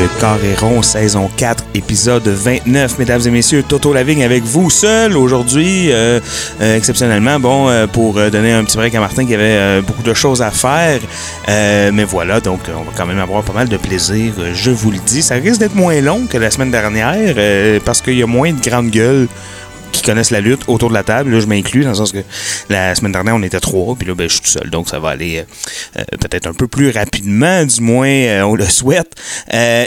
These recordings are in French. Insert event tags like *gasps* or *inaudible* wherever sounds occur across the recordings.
Le saison 4, épisode 29. Mesdames et messieurs, Toto Lavigne avec vous seul aujourd'hui, euh, euh, exceptionnellement, bon, euh, pour donner un petit break à Martin qui avait beaucoup de choses à faire. Mais voilà, donc on va quand même avoir pas mal de plaisir, je vous le dis. Ça risque d'être moins long que la semaine dernière parce qu'il y a moins de grandes gueules qui connaissent la lutte autour de la table. Là, je m'inclus dans le sens que la semaine dernière, on était trois, puis là, ben, je suis tout seul. Donc, ça va aller euh, euh, peut-être un peu plus rapidement, du moins, euh, on le souhaite.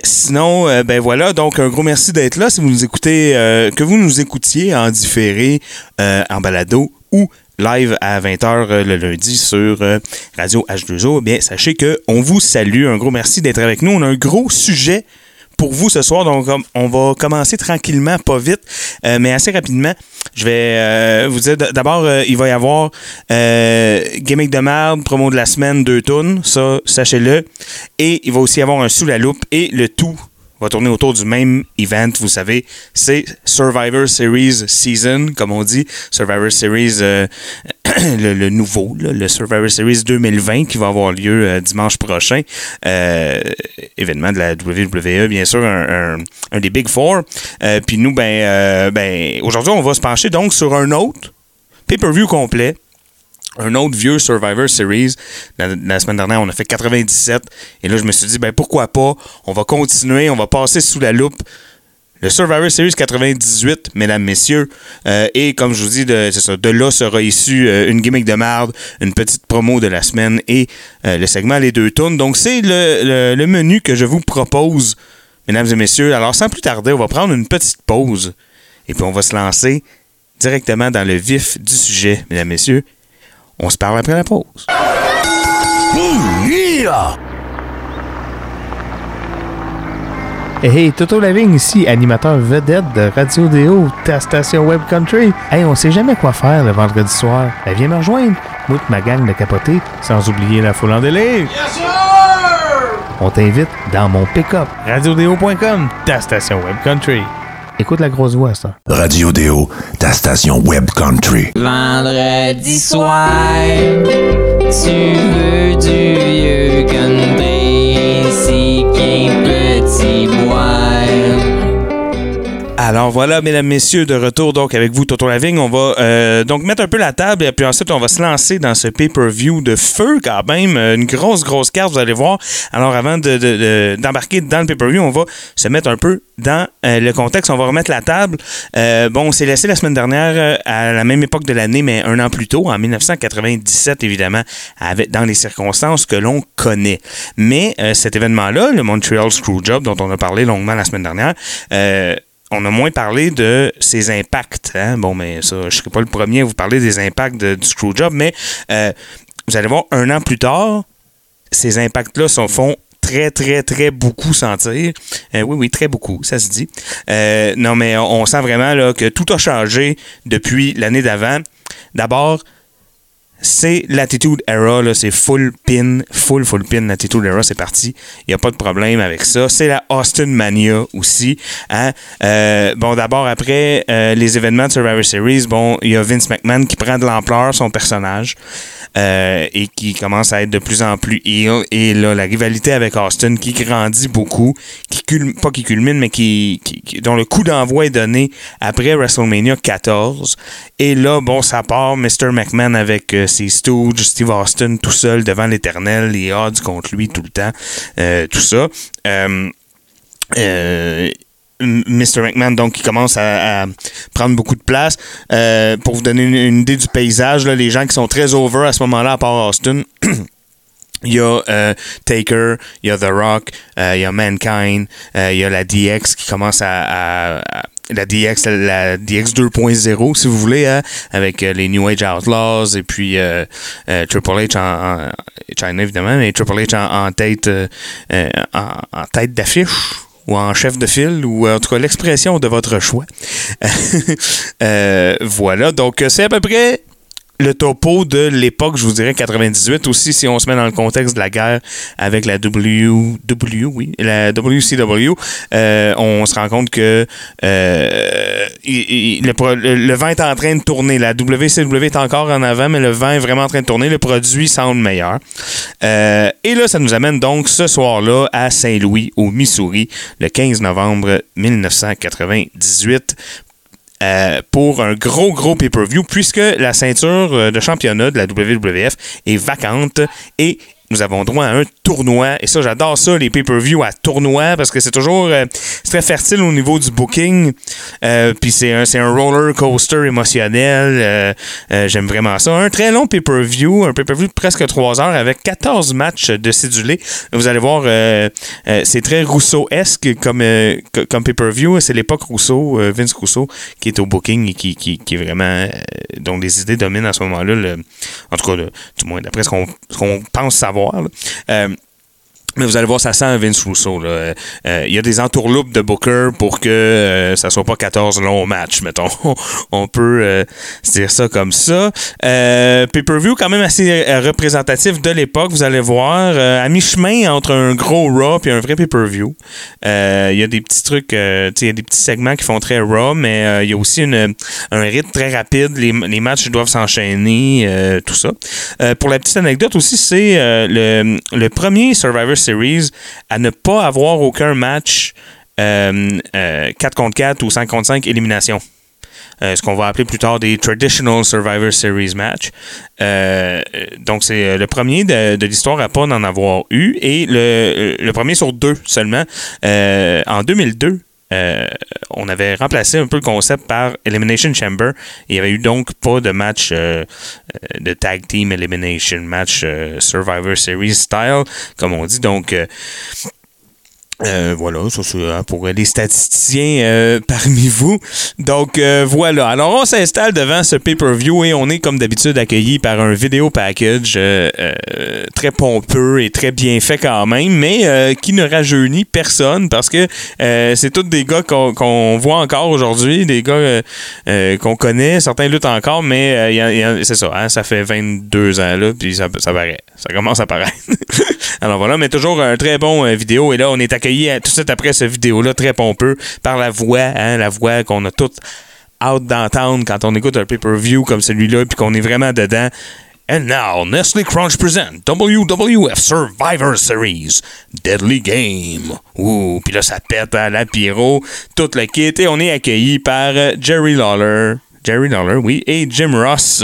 Sinon, ben voilà, donc un gros merci d'être là. Si vous nous écoutez, que vous nous écoutiez en différé, en balado ou live à 20h le lundi sur Radio H2O, eh bien, sachez que on vous salue. Un gros merci d'être avec nous. On a un gros sujet pour vous ce soir. Donc, on- va commencer tranquillement, pas vite, euh, mais assez rapidement. Je vais euh, vous dire, d'abord, euh, il va y avoir gimmick de merde, promo de la semaine, deux tonnes, ça, sachez-le. Et il va aussi y avoir un sous la loupe et le tout va tourner autour du même event, vous savez, c'est Survivor Series Season, comme on dit, Survivor Series, euh, *clears throat* le, nouveau, le Survivor Series 2020 qui va avoir lieu euh, dimanche prochain, Euh, événement de la WWE, bien sûr, un, un- des Big Four. Puis nous, ben, ben aujourd'hui, on va se pencher donc sur un autre pay-per-view complet un autre vieux Survivor Series. La, la semaine dernière, on a fait 97. Et là, je me suis dit, ben pourquoi pas? On va continuer, on va passer sous la loupe. Le Survivor Series 98, mesdames, messieurs. Euh, et comme je vous dis, de, ça, de là sera issue euh, une gimmick de marde, une petite promo de la semaine et euh, le segment Les deux tournes. Donc, c'est le- le menu que je vous propose, mesdames et messieurs. Alors, sans plus tarder, on va prendre une petite pause. Et puis, on va se lancer directement dans le vif du sujet, mesdames, messieurs. On se parle après la pause. Hey, hey, Toto Lavigne ici, animateur vedette de Radio Déo, ta station Web Country. Hey, on sait jamais quoi faire le vendredi soir. Ben, viens me rejoindre. Moi ma gang de capoter, sans oublier la foule en délire. On t'invite dans mon pick-up. RadioDéo.com, ta station Web Country. Écoute la grosse voix, ça. Radio Déo, ta station Web Country. Vendredi soir, tu veux du vieux country, si qu'un petit boire. Alors voilà, mesdames, messieurs, de retour donc avec vous, Toto Lavigne. On va euh, donc mettre un peu la table et puis ensuite on va se lancer dans ce pay-per-view de feu quand même. Euh, Une grosse, grosse carte, vous allez voir. Alors avant de- de- de- d'embarquer dans le pay-per-view, on va se mettre un peu dans euh, le contexte. On va remettre la table. Bon, on s'est laissé la semaine dernière à la même époque de l'année, mais un an plus tôt, en 1997 évidemment, avec, dans les circonstances que l'on connaît. Mais cet événement-là, le Montreal Screwjob, dont on a parlé longuement la semaine dernière, on a moins parlé de ses impacts. hein? Bon, mais ça, je ne serai pas le premier à vous parler des impacts du Screwjob, mais euh, vous allez voir, un an plus tard, ces impacts-là se font très, très, très beaucoup sentir. Euh, oui, oui, très beaucoup, ça se dit. Euh, non, mais on, on sent vraiment là, que tout a changé depuis l'année d'avant. D'abord, c'est l'Attitude Era, là, c'est full pin, full, full pin, l'Attitude Era, c'est parti. Il n'y a pas de problème avec ça. C'est la Austin Mania aussi. Hein? Euh, bon, d'abord, après euh, les événements de Survivor Series, bon, il y a Vince McMahon qui prend de l'ampleur, son personnage, euh, et qui commence à être de plus en plus heel. Et là, la rivalité avec Austin qui grandit beaucoup, qui culmine, pas qui culmine, mais qui, qui- dont le coup d'envoi est donné après WrestleMania 14. Et là, bon, ça part, Mr. McMahon avec euh, ses Stooges, Steve Austin tout seul devant l'éternel, les odds contre lui tout le temps, euh, tout ça. Euh, Mr. McMahon, donc, qui commence à, prendre beaucoup de place. Euh, pour vous donner une, idée du paysage, les gens qui sont très over à ce moment-là, à part Austin, *clears throat* il y a euh, Taker, il y a The Rock, euh, il y a Mankind, il y a la DX qui commence à... la DX, la DX 2.0, si vous voulez, hein, avec les New Age Outlaws et puis Triple H en, China, évidemment, mais Triple H en, tête, en tête d'affiche ou en chef de file, ou en tout cas l'expression de votre choix. *laughs* Euh, voilà, donc c'est à peu près le topo de l'époque, je vous dirais 98 aussi, si on se met dans le contexte de la guerre avec la WW, oui, la WCW, euh, on se rend compte que euh, le vent est en train de tourner. La WCW est encore en avant, mais le vent est vraiment en train de tourner. Le produit semble meilleur. Euh, et là, ça nous amène donc ce soir-là à Saint-Louis, au Missouri, le 15 novembre 1998 euh, pour un gros, gros pay-per-view, puisque la ceinture euh, de championnat de la WWF est vacante et nous avons droit à un tournoi. Et ça, j'adore ça, les pay-per-view à tournoi, parce que c'est toujours euh, très fertile au niveau du booking. Euh, Puis c'est un, un roller coaster émotionnel. Euh, J'aime vraiment ça. Un très long pay-per-view, un pay-per-view de presque 3 heures avec 14 matchs de cédulés. Vous allez voir, c'est très Rousseau-esque comme, co- comme pay-per-view. C'est l'époque Rousseau, Vince Rousseau, qui est au booking et qui, qui, qui est vraiment. dont les idées dominent à ce moment-là. En tout cas, le- du moins, d'après ce qu'on pense savoir. Là. Mais vous allez voir, ça sent Vince Russo. là. Euh, Il y a des entourloupes de Booker pour que euh, ça soit pas 14 longs matchs, mettons. *laughs* On peut euh, dire ça comme ça. Euh, Pay-per-view quand même assez euh, représentatif de l'époque, vous allez voir. À mi-chemin entre un gros Raw et un vrai Pay-per-view. Il y a des petits trucs, il y a des petits segments qui font très Raw, mais il y a aussi un rythme très rapide. Les, les matchs doivent s'enchaîner, tout ça. Pour la petite anecdote aussi, c'est le, le premier Survivor Series à ne pas avoir aucun match euh, euh, 4 contre 4 ou 5 contre 5 élimination. Euh, ce qu'on va appeler plus tard des Traditional Survivor Series match. Euh, euh, donc, c'est euh, le premier de, l'histoire à pas en avoir eu et le, le premier sur deux seulement. Euh, en 2002, euh, on avait remplacé un peu le concept par Elimination Chamber. Il n'y avait eu donc pas de match euh, euh, de tag team elimination match euh, Survivor Series style, comme on dit. Donc, euh, voilà, ça c'est hein, pour les statisticiens euh, *laughs* parmi vous. Donc euh, voilà. Alors on s'installe devant ce pay-per-view et on est comme d'habitude accueilli par un vidéo package euh, euh, très pompeux et très bien fait quand même, mais euh, qui ne rajeunit personne parce que c'est tous des gars qu'on voit encore aujourd'hui, des gars qu'on connaît, certains luttent encore, mais c'est ça, hein, ça fait 22 ans là, puis ça, ça paraît, ça commence à paraître. *laughs* Alors voilà, mais toujours un très bon euh, vidéo. Et là, on est accueilli euh, tout de suite après ce vidéo-là, très pompeux, par la voix, hein, la voix qu'on a toute hâte d'entendre quand on écoute un pay-per-view comme celui-là, puis qu'on est vraiment dedans. And now, Nestle Crunch present WWF Survivor Series Deadly Game. Ouh, puis là, ça pète à la pyro, tout le kit, et on est accueilli par euh, Jerry Lawler. Jerry Lawler, oui, et Jim Ross,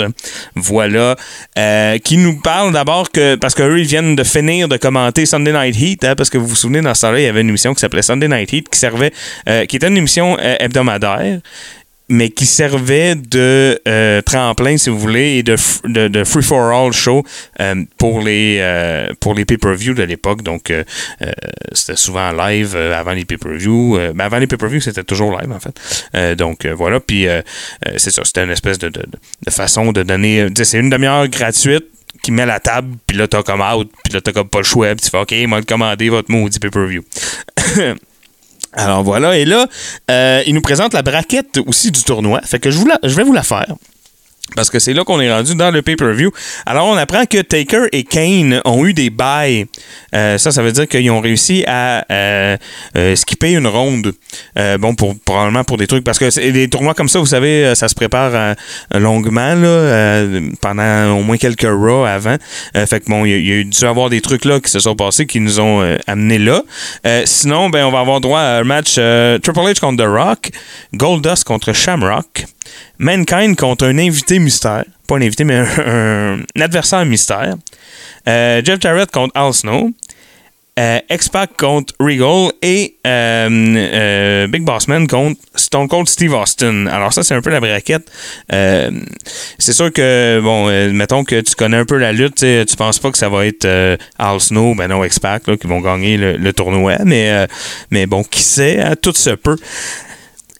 voilà, euh, qui nous parle d'abord que, parce qu'eux, ils viennent de finir de commenter Sunday Night Heat, hein, parce que vous vous souvenez, dans ce temps-là, il y avait une émission qui s'appelait Sunday Night Heat, qui servait, euh, qui était une émission euh, hebdomadaire, mais qui servait de euh, tremplin, si vous voulez, et de, de, de free for all show euh, pour les euh, pour les pay-per-view de l'époque. Donc euh, euh, c'était souvent live euh, avant les pay-per-view. Euh, ben, avant les pay-per-view, c'était toujours live en fait. Donc voilà. Puis c'est ça, c'était une espèce de, de, de façon de donner. C'est une demi-heure gratuite qui met la table, puis là t'as comme out, puis là t'as comme pas le choix, puis tu fais OK, moi le commander votre maudit pay-per-view. *laughs* Alors voilà, et là, euh, il nous présente la braquette aussi du tournoi. Fait que je, vous la- je vais vous la faire. Parce que c'est là qu'on est rendu dans le pay-per-view. Alors, on apprend que Taker et Kane ont eu des bails. Euh, ça, ça veut dire qu'ils ont réussi à euh, euh, skipper une ronde. Euh, bon, pour, probablement pour des trucs. Parce que des tournois comme ça, vous savez, euh, ça se prépare euh, longuement, là, pendant au moins quelques Raw avant. Fait que bon, il y, y a dû avoir des trucs là qui se sont passés qui nous ont amenés là. Sinon, ben, on va avoir droit à un match Triple H contre The Rock, Goldust contre Shamrock. Mankind contre un invité mystère. Pas un invité, mais *laughs* un, adversaire mystère. Euh, Jeff Jarrett contre Al Snow. Euh, X-Pac contre Regal et euh, euh, Big Boss Man contre Stone Cold Steve Austin. Alors ça, c'est un peu la braquette. C'est sûr que, bon, mettons que tu connais un peu la lutte, tu penses pas que ça va être Al Snow, ben non, X-Pac, qui vont gagner le, tournoi, mais, mais bon, qui sait, hein, tout se peut.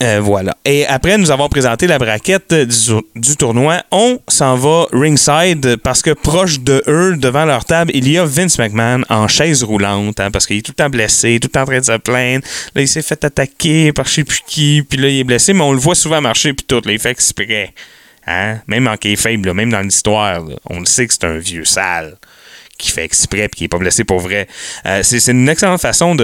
Euh, voilà. Et après nous avons présenté la braquette du, du tournoi, on s'en va ringside parce que proche de eux, devant leur table, il y a Vince McMahon en chaise roulante, hein, parce qu'il est tout le temps blessé, tout le temps en train de se plaindre. Là, il s'est fait attaquer par je sais plus qui, puis là, il est blessé, mais on le voit souvent marcher, puis tout, il fait exprès. Hein? Même en là, même dans l'histoire, on le sait que c'est un vieux sale qui fait exprès et qui est pas blessé pour vrai. Euh, c'est une excellente façon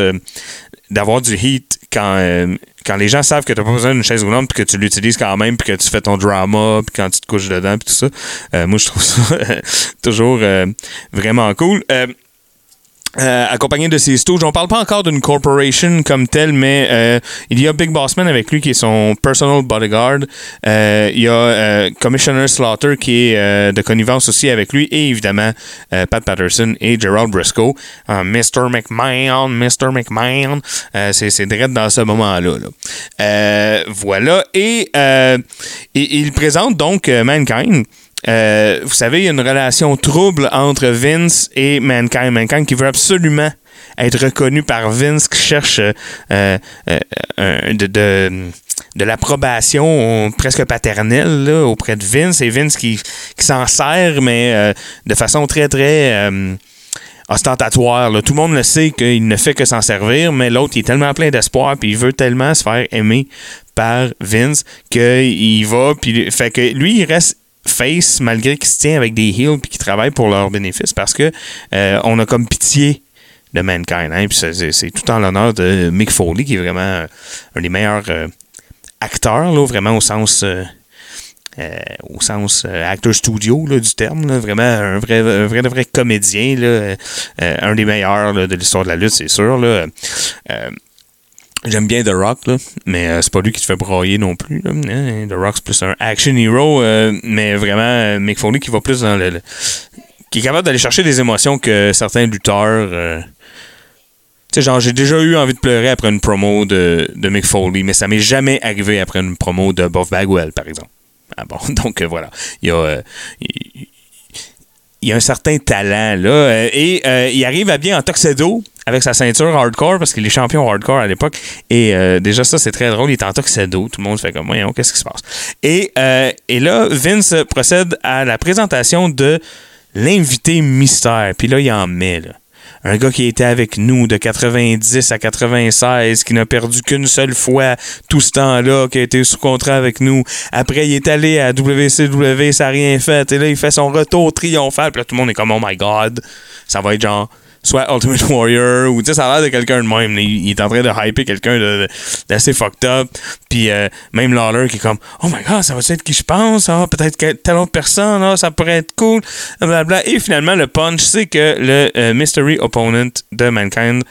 d'avoir du heat quand, euh, quand les gens savent que t'as pas besoin d'une chaise roulante puis que tu l'utilises quand même puis que tu fais ton drama puis quand tu te couches dedans puis tout ça. Euh, moi, je trouve ça *laughs* toujours euh, vraiment cool. Euh, euh, accompagné de ses stooges. On parle pas encore d'une corporation comme telle, mais euh, il y a Big Bossman avec lui qui est son personal bodyguard. Euh, il y a euh, Commissioner Slaughter qui est euh, de connivence aussi avec lui et évidemment euh, Pat Patterson et Gerald Briscoe. Euh, Mr. McMahon, Mr. McMahon. C'est c'est direct dans ce moment-là. là. Voilà. Et il, présente donc Mankind. Euh, vous savez, il y a une relation trouble entre Vince et Mankind. Mankind qui veut absolument être reconnu par Vince, qui cherche euh, euh, de, l'approbation presque paternelle auprès de Vince. Et Vince qui, s'en sert, mais de façon très, très ostentatoire. Tout le monde le sait qu'il ne fait que s'en servir, mais l'autre, il est tellement plein d'espoir, puis il veut tellement se faire aimer par Vince qu'il va, puis fait que lui, il reste face malgré qu'il se tient avec des heels puis qu'il travaille pour leur bénéfice parce que euh, on a comme pitié de Mankind. Hein, c'est- tout en l'honneur de Mick Foley qui est vraiment euh, un des meilleurs euh, acteurs, là, vraiment au sens au sens acteur studio là, du terme, là, vraiment un vrai, vrai, vrai comédien, un des meilleurs de l'histoire de la lutte, c'est sûr. Là. J'aime bien The Rock, là, mais euh, c'est pas lui qui te fait broyer non plus. Hein, The Rock, c'est plus un action hero, euh, mais vraiment, euh, Mick Foley qui va plus dans le. qui est capable d'aller chercher des émotions que certains lutteurs. euh, tu sais, genre, j'ai déjà eu envie de pleurer après une promo de, de Mick Foley, mais ça m'est jamais arrivé après une promo de Buff Bagwell, par exemple. Ah bon, *laughs* donc voilà. Il y a. il- y a un certain talent là et il arrive à bien en tuxedo avec sa ceinture hardcore parce qu'il est champion hardcore à l'époque et euh, déjà ça c'est très drôle il est en tuxedo tout le monde fait comme voyons qu'est-ce qui se passe? Et, euh, et là Vince procède à la présentation de l'invité mystère puis là il en met là un gars qui était avec nous de 90 à 96, qui n'a perdu qu'une seule fois tout ce temps-là, qui a été sous contrat avec nous. Après, il est allé à WCW, ça n'a rien fait. Et là, il fait son retour triomphal. Puis là, tout le monde est comme, oh my god, ça va être genre soit Ultimate Warrior ou tu sais ça a l'air de quelqu'un de même il, est en train de hyper quelqu'un de- de- d'assez fucked up puis euh, même Lawler qui est comme oh my god ça va être qui je pense? Ah, peut-être que telle autre personne ah, ça pourrait être cool blablabla. Et finalement le punch c'est que le euh, mystery opponent de Mankind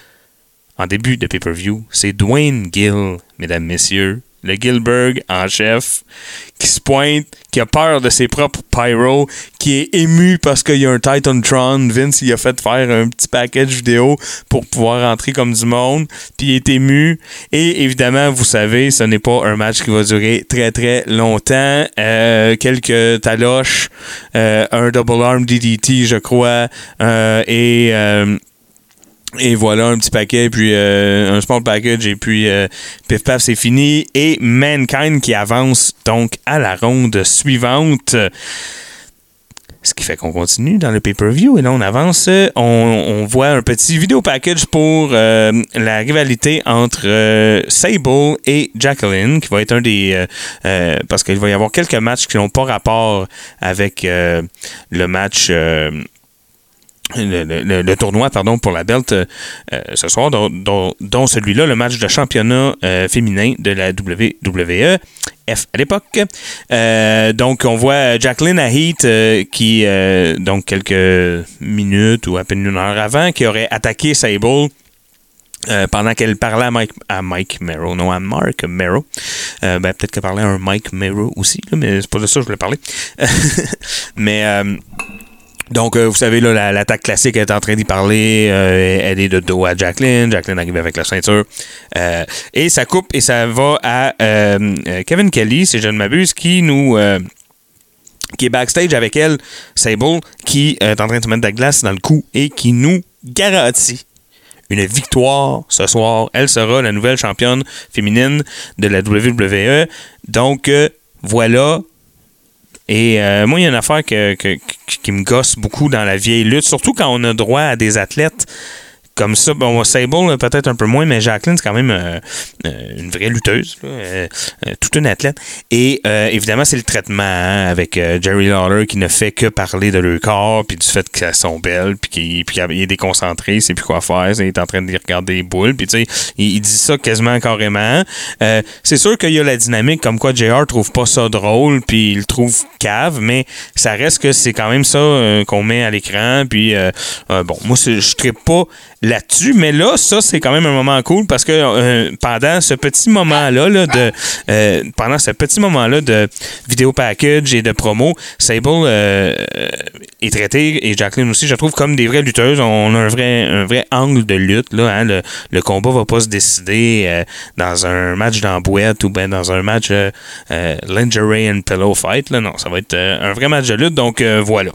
en début de pay-per-view c'est Dwayne Gill mesdames messieurs le Gilberg en chef, qui se pointe, qui a peur de ses propres pyro, qui est ému parce qu'il y a un Titantron. Vince, il a fait faire un petit package vidéo pour pouvoir entrer comme du monde, puis il est ému. Et évidemment, vous savez, ce n'est pas un match qui va durer très très longtemps. Euh, quelques taloches, euh, un double arm DDT, je crois, euh, et... euh, et voilà, un petit paquet, puis euh, un small package, et puis euh, pif paf, c'est fini. Et Mankind qui avance donc à la ronde suivante. Ce qui fait qu'on continue dans le pay-per-view. Et là, on avance. On, on voit un petit vidéo package pour euh, la rivalité entre euh, Sable et Jacqueline, qui va être un des. euh, euh, parce qu'il va y avoir quelques matchs qui n'ont pas rapport avec euh, le match. Le, tournoi pardon, pour la belt euh, euh, ce soir, dont, celui-là, le match de championnat euh, féminin de la WWE. F à l'époque. Donc, on voit Jacqueline euh, qui, donc quelques minutes ou à peine une heure avant, qui aurait attaqué Sable pendant qu'elle parlait à Mike, Merrow, non à Mark Merrow. Ben, peut-être qu'elle parlait à un Mike Merrow aussi, mais c'est pas de ça que je voulais parler. *laughs* mais donc, euh, vous savez, là, la- l'attaque classique est en train d'y parler. euh, elle est de dos à Jacqueline. Jacqueline arrive avec la ceinture. Euh, et ça coupe et ça va à Kevin Kelly, si je ne m'abuse, qui nous. qui est backstage avec elle, Sable, qui est en train de se mettre de la glace dans le cou et qui nous garantit une victoire ce soir. Elle sera la nouvelle championne féminine de la WWE. Donc, voilà. Et euh, moi, il y a une affaire que- que- qui me gosse beaucoup dans la vieille lutte, surtout quand on a droit à des athlètes comme ça. Bon, Sable, peut-être un peu moins, mais Jacqueline, c'est quand même euh, euh, une vraie lutteuse, là, euh, euh, toute une athlète. Et évidemment, c'est le traitement hein, avec Jerry Lawler qui ne fait que parler de leur corps, puis du fait qu'elles sont belles, puis qu'il est déconcentré, il sait plus quoi faire, il est en train de regarder les boules, puis tu sais, il, dit ça quasiment carrément. C'est sûr qu'il y a la dynamique comme quoi JR trouve pas ça drôle, puis il trouve cave, mais ça reste que c'est quand même ça qu'on met à l'écran, puis bon, moi, je ne pas là-dessus, mais là, ça, c'est quand même un moment cool parce que euh, pendant ce petit moment-là, là, de, euh, pendant ce petit moment-là de vidéo package et de promo, Sable euh, euh, est traité, et Jacqueline aussi, je trouve comme des vraies lutteuses. On a un vrai, un vrai angle de lutte. Là, hein. le, le combat va pas se décider euh, dans un match d'emboîte ou ben dans un match euh, lingerie and pillow fight. Là. Non, ça va être un vrai match de lutte, donc voilà.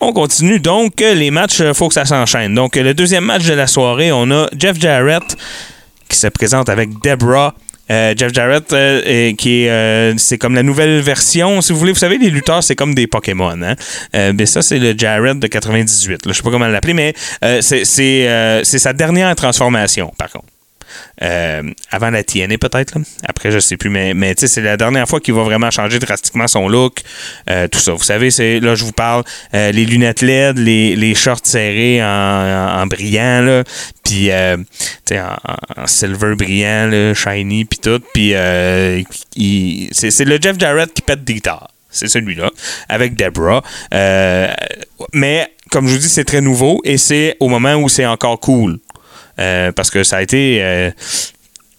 On continue donc. Euh, Les matchs, il faut que ça s'enchaîne. Donc, euh, le deuxième match de la soirée, on a Jeff Jarrett qui se présente avec Debra. Euh, Jeff Jarrett, euh, euh, qui est, euh, c'est comme la nouvelle version. Si vous voulez, vous savez, les lutteurs, c'est comme des Pokémon. Hein? Euh, ça, c'est le Jarrett de 98. Là. Je sais pas comment l'appeler, mais euh, euh, c'est sa dernière transformation, par contre. Euh, avant la TNA peut-être. Après, je sais plus, mais, mais c'est la dernière fois qu'il va vraiment changer drastiquement son look. euh, tout ça. Vous savez, c'est là, je vous parle, euh, les lunettes LED, les, les shorts serrés en, brillant, là, puis en, en silver brillant, shiny, puis tout. Puis c'est le Jeff Jarrett qui pète des guitares. C'est celui-là, avec Debra. Euh, mais, comme je vous dis, c'est très nouveau et c'est au moment où c'est encore cool. Euh, parce que ça a été. euh,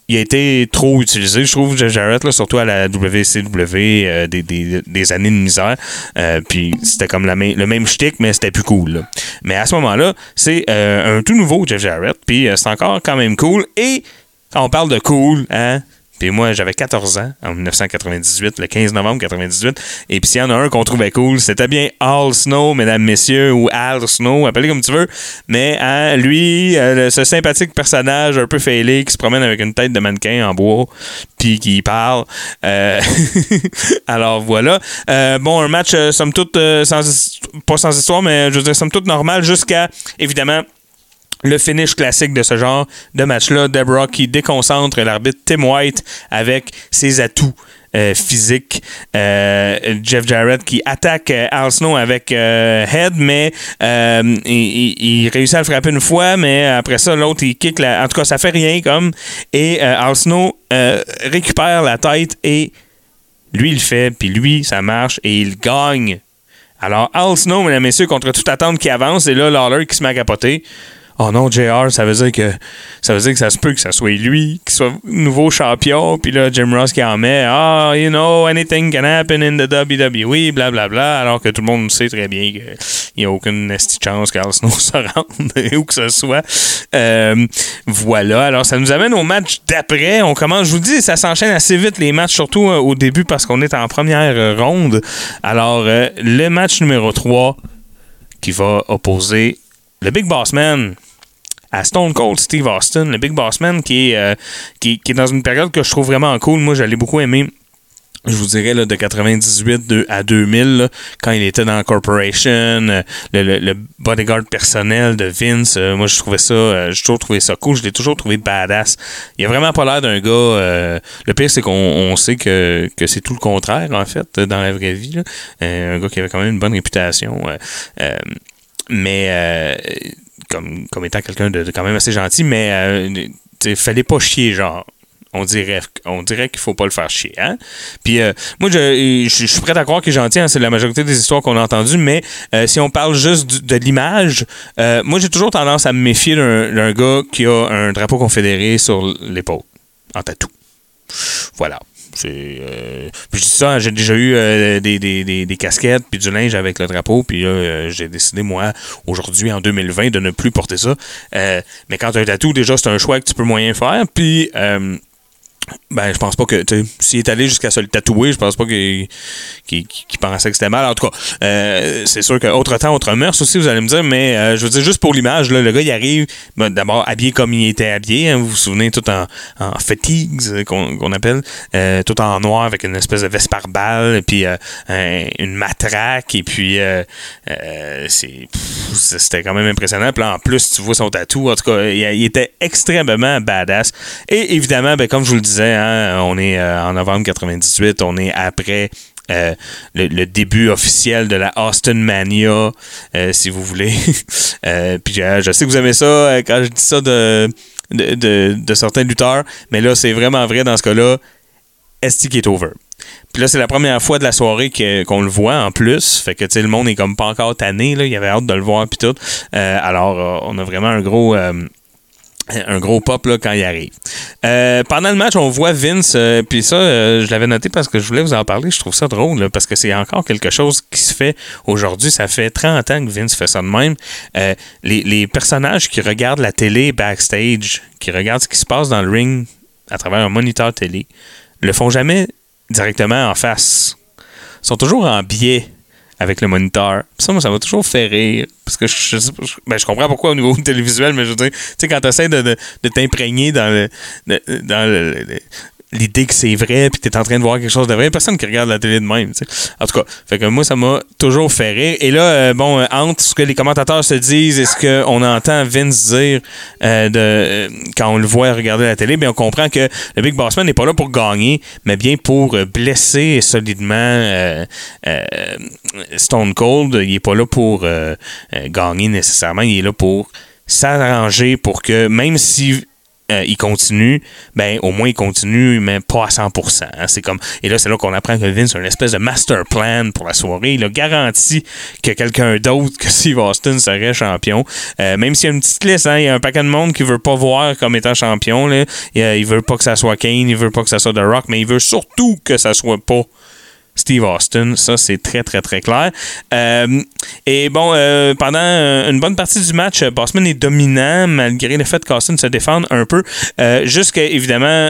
il a été trop utilisé, je trouve, Jarrett, là, surtout à la WCW, euh, des, des- des années de misère. Puis c'était comme le même shtick, mais c'était plus cool. Mais à ce moment-là, c'est un tout nouveau Jeff Jarrett, puis c'est encore quand même cool. Et quand on parle de cool, hein, puis moi, j'avais 14 ans en 1998, le 15 novembre 98. Et puis s'il y en a un qu'on trouvait cool, c'était bien Al Snow, mesdames, messieurs, ou Al Snow, appelez comme tu veux. Mais hein, lui, euh, ce sympathique personnage un peu failé qui se promène avec une tête de mannequin en bois, puis qui parle. Euh, *laughs* alors voilà. Euh, bon, un match, somme toute, sans, pas sans histoire, mais je veux dire, somme toute normal, jusqu'à, évidemment, le finish classique de ce genre de match-là, Deborah qui déconcentre l'arbitre Tim White avec ses atouts euh, physiques. Euh, Jeff Jarrett qui attaque euh, Al Snow avec euh, Head, mais il, réussit à le frapper une fois, mais après ça, l'autre, il kick. La... En tout cas, ça fait rien comme. Et Al Snow récupère la tête et lui, il le fait, puis lui, ça marche et il gagne. Alors, Al Snow, mesdames et messieurs, contre toute attente qui avance, et là, Lawler qui se met à capoter. Oh non, JR, ça veut dire que ça veut dire que ça se peut que ça soit lui qui soit nouveau champion. Puis là, Jim Ross qui en met. Ah, you know, anything can happen in the WWE, blablabla. Bla, bla, alors que tout le monde sait très bien qu'il n'y a aucune chance qu'Al Snow *laughs* se rende où que ce soit. Euh, voilà. Alors, ça nous amène au match d'après. On commence, je vous dis, ça s'enchaîne assez vite les matchs, surtout euh, au début parce qu'on est en première euh, ronde. Alors, le match numéro 3 qui va opposer le Big Boss Man à Stone Cold Steve Austin, le Big Boss Man qui est, euh, qui, est dans une période que je trouve vraiment cool. Moi, je l'ai beaucoup aimé. Je vous dirais là, de 98 de- à 2000, là, quand il était dans la Corporation, euh, le, bodyguard personnel de Vince, euh, moi je trouvais ça, j'ai toujours trouvé ça cool, je l'ai toujours trouvé badass. Il a vraiment pas l'air d'un gars. le pire c'est qu'on on sait que, que c'est tout le contraire en fait dans la vraie vie. un gars qui avait quand même une bonne réputation. mais comme, étant quelqu'un de, quand même assez gentil, mais euh, sais, fallait pas chier, genre. On dirait, on dirait qu'il faut pas le faire chier. Hein? Puis euh, moi, je, je, suis prêt à croire qu'il est gentil. hein, c'est la majorité des histoires qu'on a entendues. Mais euh, si on parle juste de l'image, moi, j'ai toujours tendance à me méfier d'un gars qui a un drapeau confédéré sur l'épaule, en tatou. Voilà. Euh, puis je dis ça, j'ai déjà eu euh, des, des, des, casquettes puis du linge avec le drapeau, puis là, euh, j'ai décidé, moi, aujourd'hui, en 2020, de ne plus porter ça. Mais quand tu as un tatou, déjà, c'est un choix que tu peux moyen faire. Puis, Ben, je pense pas que. tu S'il est allé jusqu'à se le tatouer, je pense pas qu'il pensait que c'était mal. En tout cas, euh, c'est sûr qu'autre temps, autre mœurs aussi, vous allez me dire, mais euh, je veux dire, juste pour l'image, le gars, il arrive, ben, d'abord habillé comme il était habillé. hein, vous vous souvenez, tout en, en fatigues, euh, qu'on appelle, tout en noir avec une espèce de veste par balle, puis un- une matraque, et puis c'était quand même impressionnant. Puis en plus, tu vois son tatou. En tout cas, il, il était extrêmement badass. Et évidemment, ben, comme je vous le disais, hein, on est euh, en novembre 98, on est après. euh, le, début officiel de la Austin Mania, euh, si vous voulez. *laughs* Puis je sais que vous aimez ça quand je dis ça de, de, de- certains lutteurs, mais là, c'est vraiment vrai dans ce cas-là. Esti est over? Puis là, c'est la première fois de la soirée qu'on le voit en plus. Fait que, tu sais, le monde est comme pas encore tanné. Là. Il avait hâte de le voir, puis tout. Alors, on a vraiment un gros. Un gros pop là, quand il arrive. Euh, pendant le match, on voit Vince, euh, puis ça, euh, je l'avais noté parce que je voulais vous en parler. Je trouve ça drôle, parce que c'est encore quelque chose qui se fait aujourd'hui. Ça fait 30 ans que Vince fait ça de même. Les, les personnages qui regardent la télé backstage, qui regardent ce qui se passe dans le ring à travers un moniteur télé, le font jamais directement en face. Ils sont toujours en biais avec le moniteur. Ça, moi, ça m'a toujours fait rire. Parce que je, ben, je comprends pourquoi au niveau *laughs* télévisuel, mais je veux dire, tu sais, quand tu essaies de, t'imprégner dans le, dans le- l'idée que c'est vrai, puis tu es en train de voir quelque chose de vrai, personne qui regarde la télé de même. En tout cas, fait que moi, ça m'a toujours fait rire. Et là, euh, bon, euh, entre ce que les commentateurs se disent et ce qu'on entend Vince dire euh, de, euh, quand on le voit regarder la télé, bien, on comprend que le Big Boss Man n'est pas là pour gagner, mais bien pour blesser solidement euh, Stone Cold. Il n'est pas là pour gagner nécessairement, il est là pour s'arranger pour que même si euh, il continue, ben au moins il continue, mais pas à 100%. hein. C'est comme et là c'est là qu'on apprend que Vince a une espèce de master plan pour la soirée. Il a garanti que quelqu'un d'autre que Steve Austin serait champion. Euh, même s'il y a une petite liste, hein, il y a un paquet de monde qui veut pas voir comme étant champion. Là. Il, il veut pas que ça soit Kane, il veut pas que ça soit The Rock, mais il veut surtout que ça soit pas Steve Austin. Ça, c'est très, très, très clair. Euh, et bon, euh, pendant euh, une bonne partie du match, Bossman est dominant malgré le fait qu'Austin se défende un peu. Jusqu'à, évidemment,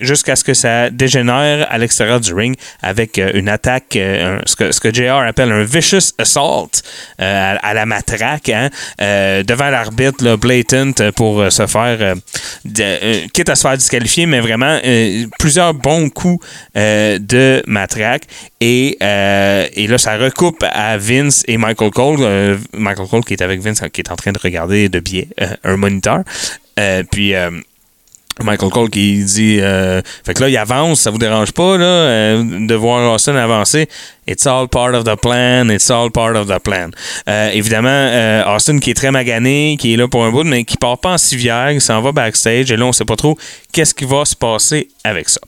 jusqu'à ce que ça dégénère à l'extérieur du ring avec une attaque, ce, que, ce que JR appelle un vicious assault à, la matraque, hein, devant l'arbitre, là, blatant, pour se faire, quitte à se faire disqualifier, mais vraiment plusieurs bons coups de matraque. Et, euh, et là, ça recoupe à Vince et Michael Cole. euh, Michael Cole qui est avec Vince, qui est en train de regarder de biais euh, un moniteur. Puis. Michael Cole qui dit fait que là il avance ça vous dérange pas de voir Austin avancer it's all part of the plan it's all part of the plan évidemment Austin qui est très magané qui est là pour un bout mais qui part pas en civière il s'en va backstage et là on sait pas trop qu'est-ce qui va se passer avec ça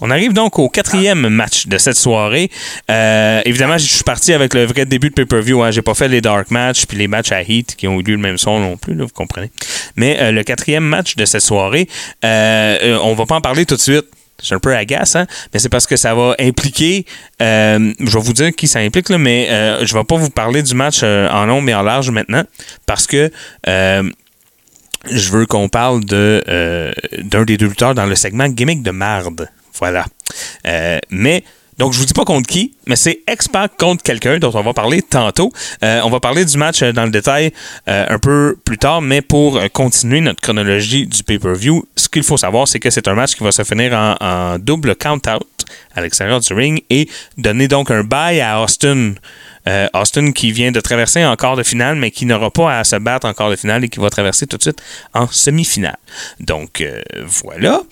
on arrive donc au quatrième match de cette soirée. Euh, évidemment, je suis parti avec le vrai début de pay-per-view. Hein. J'ai pas fait les dark matchs puis les matchs à Heat qui ont eu lieu le même son non plus, vous comprenez. Mais euh, le quatrième match de cette soirée, euh, euh, on va pas en parler tout de suite. C'est un peu agace, hein? mais c'est parce que ça va impliquer. je vais vous dire qui ça implique, là, mais je vais pas vous parler du match en long et en large maintenant parce que. Je veux qu'on parle de euh, d'un des deux lutteurs dans le segment gimmick de marde. Voilà. Euh, mais donc je vous dis pas contre qui, mais c'est X-Pac contre quelqu'un dont on va parler tantôt. Euh, on va parler du match dans le détail un peu plus tard, mais pour continuer notre chronologie du pay-per-view, ce qu'il faut savoir, c'est que c'est un match qui va se finir en, en double count-out à l'extérieur du ring et donner donc un bail à Austin. Euh, Austin qui vient de traverser en quart de finale, mais qui n'aura pas à se battre en quart de finale et qui va traverser tout de suite en semi-finale. Donc euh, voilà.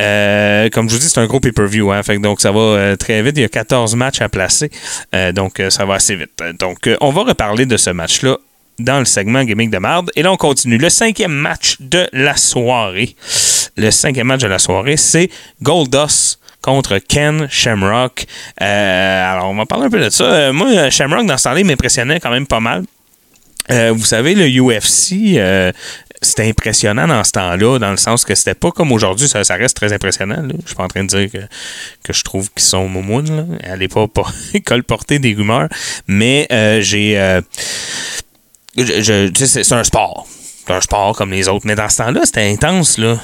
Euh, comme je vous dis, c'est un gros pay-per-view. Hein, donc, ça va très vite. Il y a 14 matchs à placer. Donc, ça va assez vite. Donc, on va reparler de ce match-là dans le segment Gaming de Marde. Et là, on continue. Le cinquième match de la soirée. Le cinquième match de la soirée, c'est Goldust contre Ken Shamrock. Euh, alors, on va parler un peu de ça. Euh, moi, Shamrock, dans ce temps-là, il m'impressionnait quand même pas mal. Euh, vous savez, le UFC, c'était impressionnant dans ce temps-là, dans le sens que c'était pas comme aujourd'hui, ça, reste très impressionnant. là. Je suis pas en train de dire que, que je trouve qu'ils sont moumounes. Là. Allez pas, pas *laughs* colporter des rumeurs. Mais j'ai. je- je- c'est un sport. c'est un sport comme les autres. Mais dans ce temps-là, c'était intense, là.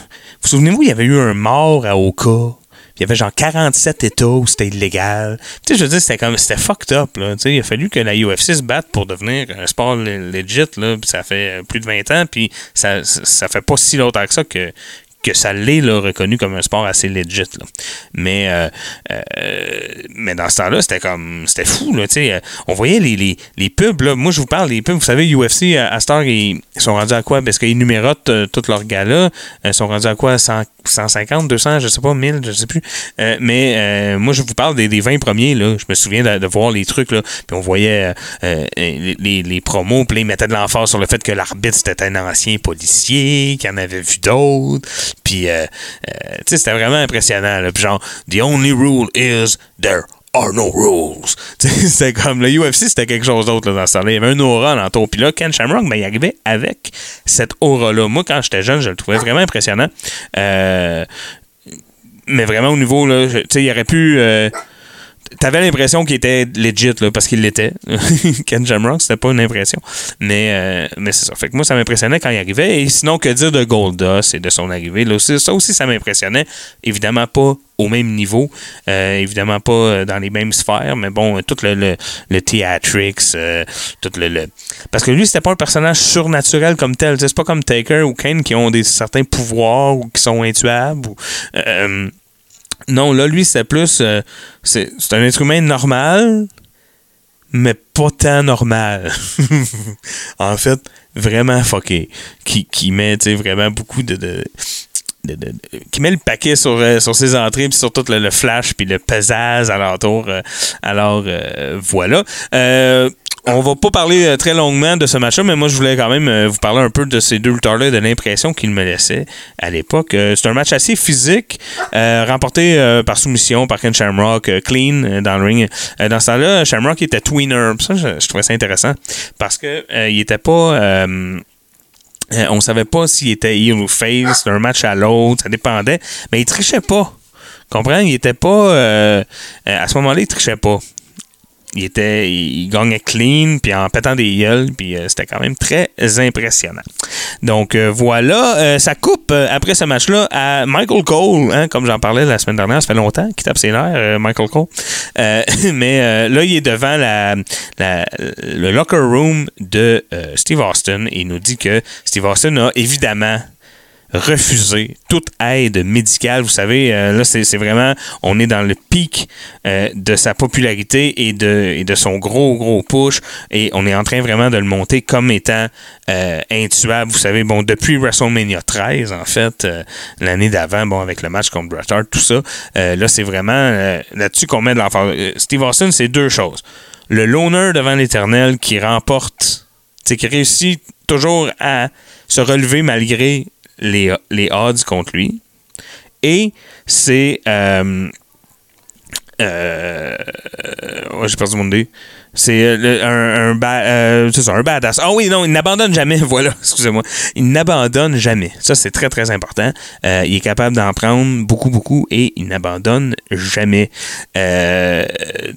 Vous souvenez-vous, il y avait eu un mort à Oka. Il y avait genre 47 États où c'était illégal. Tu sais, je veux dire, c'était comme c'était fucked up. Là. Tu sais, il a fallu que la UFC se batte pour devenir un sport le- legit. Là. Puis ça fait plus de 20 ans. Puis ça, ça fait pas si longtemps que ça que, que ça l'est là, reconnu comme un sport assez legit. Là. Mais, euh, euh, mais dans ce temps-là, c'était comme. C'était fou. Là. Euh, on voyait les, les, les pubs. Là. Moi, je vous parle des pubs. Vous savez, UFC, à, à cette heure, ils, sont rendus à quoi? Parce qu'ils numérotent euh, tous leurs galas. Ils sont rendus à quoi? 100 150, 200, je sais pas, 1000, je sais plus. Euh, mais euh, moi, je vous parle des, des 20 premiers. Là. Je me souviens de, voir les trucs. Là. Puis on voyait euh, les, les, promos. Puis ils mettaient de l'emphase sur le fait que l'arbitre, c'était un ancien policier, qu'il en avait vu d'autres. Puis, euh, euh, tu sais, c'était vraiment impressionnant. Puis genre, The only rule is there are no rules. *laughs* C'était comme le UFC, c'était quelque chose d'autre dans ce temps-là. Il y avait un aura alentour. Puis là, Ken Shamrock, ben, il arrivait avec cette aura-là. Moi, quand j'étais jeune, je le trouvais vraiment impressionnant. Euh, mais vraiment au niveau, là, sais, il aurait pu. T'avais l'impression qu'il était legit, là, parce qu'il l'était. *laughs* Ken Shamrock, c'était pas une impression. Mais, euh, mais c'est ça. Fait que moi, ça m'impressionnait quand il arrivait. Et sinon, que dire de Goldust et de son arrivée? Là, aussi, ça aussi, ça m'impressionnait. Évidemment pas au même niveau. euh, évidemment pas euh, dans les mêmes sphères. Mais bon, tout le, le, le theatrics, tout le, le- Parce que lui, c'était pas un personnage surnaturel comme tel. C'est pas comme Taker ou Kane qui ont des certains pouvoirs ou qui sont intuables. Non, là, lui, c'est plus. euh, c'est un être humain normal, mais pas tant normal. *laughs* en fait, vraiment fucké. Qui, met, tu sais, vraiment beaucoup de. de- de- qui met le paquet sur, euh, sur ses entrées, puis sur tout le, flash, puis le pesage alentour. euh, alors, euh, voilà. On va pas parler euh, très longuement de ce match-là, mais moi, je voulais quand même euh, vous parler un peu de ces deux lutteurs-là, de l'impression qu'ils me laissaient à l'époque. Euh, c'est un match assez physique, remporté par soumission par Ken Shamrock, clean dans le ring. Dans ce temps-là, Shamrock était tweener. Ça, je, trouvais ça intéressant parce que il était pas. euh, on savait pas s'il était heel ou face, d'un match à l'autre, ça dépendait. Mais il trichait pas. Comprends? Il était pas. à ce moment-là, il trichait pas. Il était. Il, gagnait clean, puis en pétant des gueules, puis euh, c'était quand même très impressionnant. Donc euh, voilà, euh, ça coupe après ce match-là à Michael Cole, hein, comme j'en parlais la semaine dernière, ça fait longtemps qu'il tape ses nerfs, Michael Cole. *laughs* Mais là, il est devant la, la- le locker room de Steve Austin et il nous dit que Steve Austin a évidemment refusé toute aide médicale. Vous savez, euh, là, c'est c'est vraiment, on est dans le pic euh, de sa popularité et de, son gros, gros push. Et on est en train vraiment de le monter comme étant euh, intuable. Vous savez, bon, depuis WrestleMania 13, en fait, l'année d'avant, bon, avec le match contre Bret tout ça, là, c'est vraiment là-dessus qu'on met de l'enfant. Steve Austin, c'est deux choses. Le loner devant l'éternel qui remporte, sais, qui réussit toujours à se relever malgré les, les odds contre lui. Et c'est. Euh, euh, j'ai perdu mon idée. C'est euh, un, un, ça, un badass. Ah oui, non, il n'abandonne jamais. *laughs* Voilà, excusez-moi. Il n'abandonne jamais. Ça, c'est très, très important. Il est capable d'en prendre beaucoup, beaucoup et il n'abandonne jamais.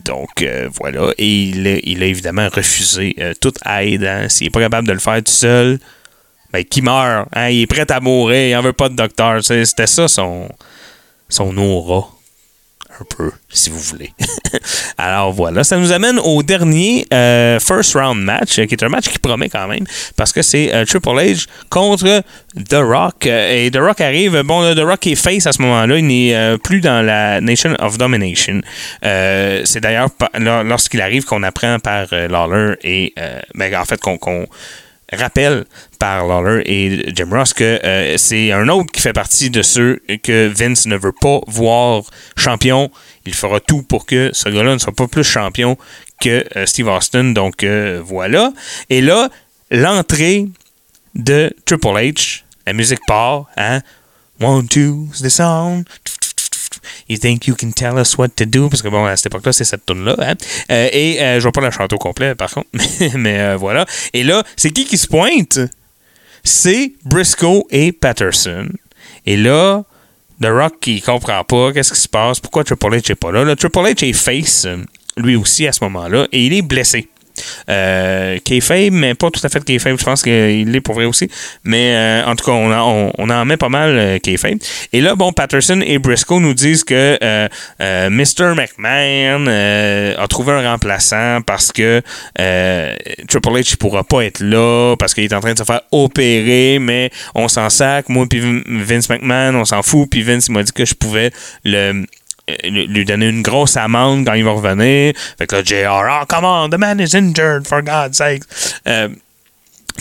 Donc, voilà. Et il, a- il a évidemment refusé toute aide. hein. S'il n'est pas capable de le faire tout seul, ben, qui meurt. hein, il est prêt à mourir. Il n'en veut pas de docteur. C'était ça son, son aura. Un peu, si vous voulez. *laughs* Alors voilà, ça nous amène au dernier euh, first round match, euh, qui est un match qui promet quand même, parce que c'est euh, Triple H contre The Rock. Et The Rock arrive, bon, The Rock est face à ce moment-là, il n'est plus dans la Nation of Domination. C'est d'ailleurs lorsqu'il arrive qu'on apprend par Lawler et, ben, en fait, qu'on rappelle par Lawler et Jim Ross que euh, c'est un autre qui fait partie de ceux que Vince ne veut pas voir champion. Il fera tout pour que ce gars-là ne soit pas plus champion que euh, Steve Austin. Donc euh, voilà. Et là, l'entrée de Triple H, la musique part, hein? One, two, the sound. You think you can tell us what to do? Parce que bon, à cette époque-là, c'est cette tune là hein? Euh, et euh, je vais pas la chanter au complet, par contre. *laughs* mais euh, voilà. Et là, c'est qui qui se pointe? C'est Briscoe et Patterson. Et là, The Rock qui comprend pas qu'est-ce qui se passe, pourquoi Triple H est pas là. Le Triple H est face, lui aussi, à ce moment-là, et il est blessé. Euh, kayfabe, mais pas tout à fait kayfabe. Je pense qu'il l'est pour vrai aussi. Mais euh, en tout cas, on, on en met pas mal euh, kayfabe. Et là, bon, Patterson et Briscoe nous disent que euh, euh, Mr. McMahon a trouvé un remplaçant parce que Triple H ne pourra pas être là, parce qu'il est en train de se faire opérer, mais on s'en sac. Moi puis Vince McMahon, on s'en fout. Puis Vince m'a dit que je pouvais le lui donner une grosse amende quand il va revenir. Fait que là, JR, oh, come on, the man is injured, for God's sake. Euh,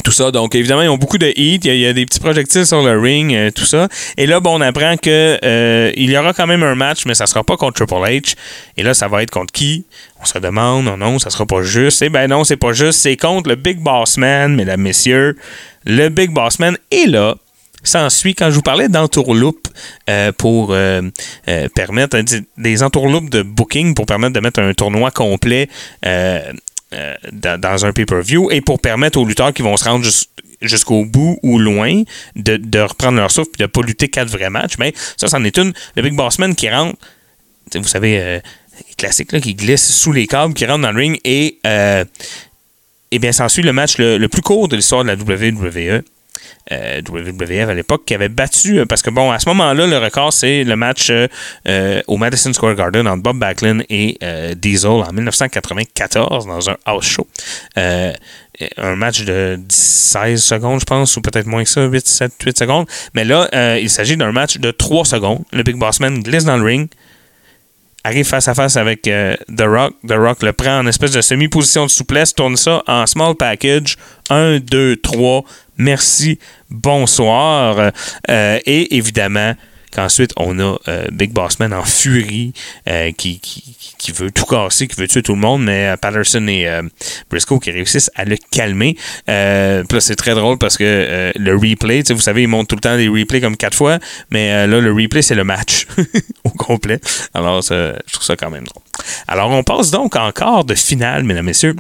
tout ça. Donc, évidemment, ils ont beaucoup de heat. Il y a, des petits projectiles sur le ring, euh, tout ça. Et là, bon, on apprend que euh, il y aura quand même un match, mais ça sera pas contre Triple H. Et là, ça va être contre qui? On se demande, non, non, ça sera pas juste. Eh ben non, c'est pas juste. C'est contre le Big Boss Man, mesdames, messieurs. Le Big Boss Man est là. S'ensuit, quand je vous parlais d'entourloupe euh, pour euh, euh, permettre euh, des- entourloupes de booking pour permettre de mettre un tournoi complet dans, un pay-per-view et pour permettre aux lutteurs qui vont se rendre jus- jusqu'au bout ou loin de, reprendre leur souffle et de pas lutter quatre vrais matchs. Mais ça, c'en est une. Le Big Boss Man qui rentre, vous savez, classique, là, qui glisse sous les câbles, qui rentre dans le ring et, euh, eh bien, s'ensuit le match le plus court de l'histoire de la WWE. Euh, WWF à l'époque qui avait battu euh, parce que bon à ce moment-là le record c'est le match euh, euh, au Madison Square Garden entre Bob Backlund et Diesel en 1994 dans un house show. Un match de 16 secondes je pense ou peut-être moins que ça 8, 7, 8 secondes. Mais là il s'agit d'un match de 3 secondes. Le Big Boss Man glisse dans le ring arrive face à face avec euh, The Rock. The Rock le prend en espèce de semi-position de souplesse, tourne ça en small package. 1, 2, 3, merci, bonsoir. Euh, et évidemment, qu'ensuite, on a euh, Big Boss Man en furie euh, qui, qui, qui veut tout casser, qui veut tuer tout le monde, mais euh, Patterson et Briscoe qui réussissent à le calmer. Là, c'est très drôle parce que le replay, vous savez, ils montrent tout le temps des replays comme quatre fois, mais là, le replay, c'est le match *laughs* au complet. Alors, je trouve ça quand même drôle. Alors, on passe donc encore de finale, mesdames, messieurs.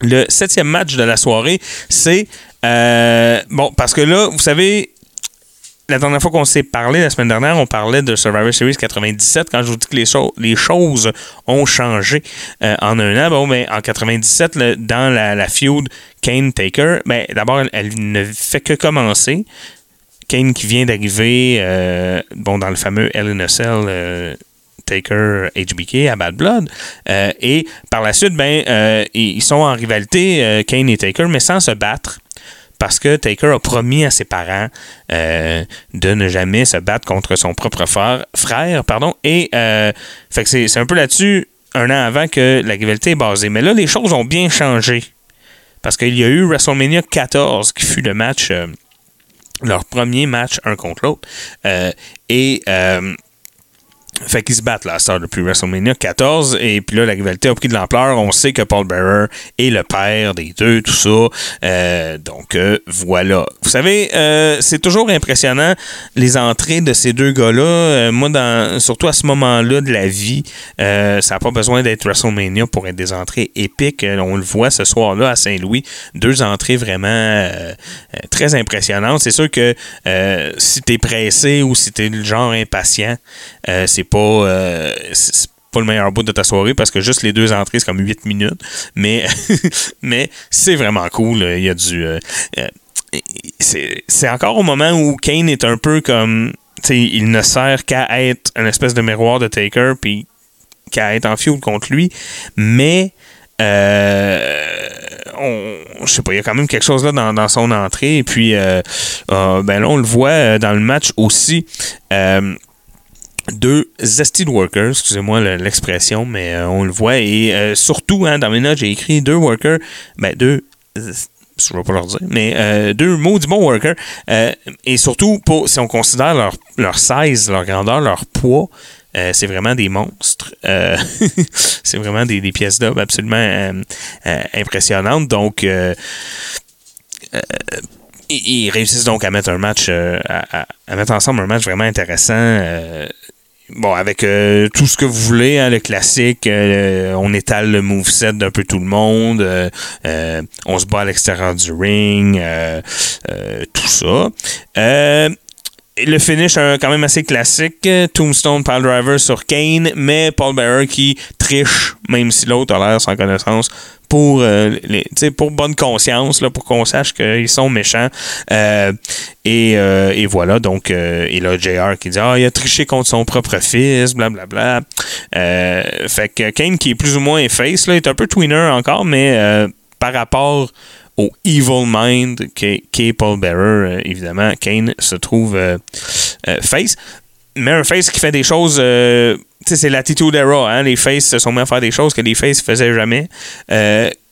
Le septième match de la soirée, c'est... bon, parce que là, vous savez, la dernière fois qu'on s'est parlé, la semaine dernière, on parlait de Survivor Series 97. Quand je vous dis que les, cho- les choses ont changé euh, en un an, bon, ben, en 97, le- dans la, feud Kane-Taker, ben, d'abord, elle, ne fait que commencer. Kane qui vient d'arriver euh, bon, dans le fameux Cell euh, Taker HBK à Bad Blood. Euh, et par la suite, ben, ils sont en rivalité, Kane et Taker, mais sans se battre parce que Taker a promis à ses parents euh, de ne jamais se battre contre son propre frère, frère pardon, et euh, fait que c'est un peu là-dessus, un an avant que la rivalité est basée. Mais là, les choses ont bien changé. Parce qu'il y a eu WrestleMania 14, qui fut le match, euh, leur premier match un contre l'autre. Euh, et fait qu'ils se battent là, à cette heure depuis WrestleMania 14. Et puis là, la rivalité a pris de l'ampleur. On sait que Paul Bearer est le père des deux, tout ça. Euh, donc euh, voilà. Vous savez, euh, c'est toujours impressionnant les entrées de ces deux gars-là. Moi, dans, surtout à ce moment-là de la vie, ça n'a pas besoin d'être WrestleMania pour être des entrées épiques. On le voit ce soir-là à Saint-Louis. Deux entrées vraiment très impressionnantes. C'est sûr que si tu es pressé ou si tu es le genre impatient, c'est pas, euh, pas le meilleur bout de ta soirée parce que juste les deux entrées, c'est comme 8 minutes. Mais, *laughs* mais c'est vraiment cool. Il y a du. euh, euh, c'est encore au moment où Kane est un peu comme. il ne sert qu'à être un espèce de miroir de Taker, puis qu'à être en feud contre lui. Mais. Euh, je sais pas, il y a quand même quelque chose là dans, dans son entrée. Et puis, euh, euh, ben là, on le voit euh, dans le match aussi. Deux Zested Workers, excusez-moi le- l'expression, mais euh, on le voit. Et euh, surtout, hein, dans mes notes, j'ai écrit deux workers, ben deux, euh, je ne vais pas leur dire, mais deux mots du bon worker. Et surtout, pour, si on considère leur, leur size, leur grandeur, leur poids, c'est vraiment des monstres. *laughs* C'est vraiment des, des pièces d'homme absolument impressionnantes. Donc, ils, réussissent donc à mettre un match, à mettre ensemble un match vraiment intéressant. Bon, avec euh, tout ce que vous voulez, hein, le classique, euh, on étale le moveset d'un peu tout le monde, euh, euh, on se bat à l'extérieur du ring, euh, euh, tout ça. Le finish quand même assez classique. Tombstone Pile Driver sur Kane, mais Paul Bearer qui triche, même si l'autre a l'air sans connaissance, pour, euh, pour bonne conscience, là, pour qu'on sache qu'ils sont méchants. Euh, et, euh, et voilà, donc, et là, JR qui dit Ah, il a triché contre son propre fils, blablabla. Fait que Kane, qui est plus ou moins face, là, est un peu tweener encore, mais par rapport au Evil Mind qu'est qu'est Paul Bearer, euh, évidemment, Kane se trouve euh, euh, face. Mais un face qui fait des choses. tu sais, c'est l'attitude era. Hein? Les faces se sont mis à faire des choses que les faces faisaient jamais.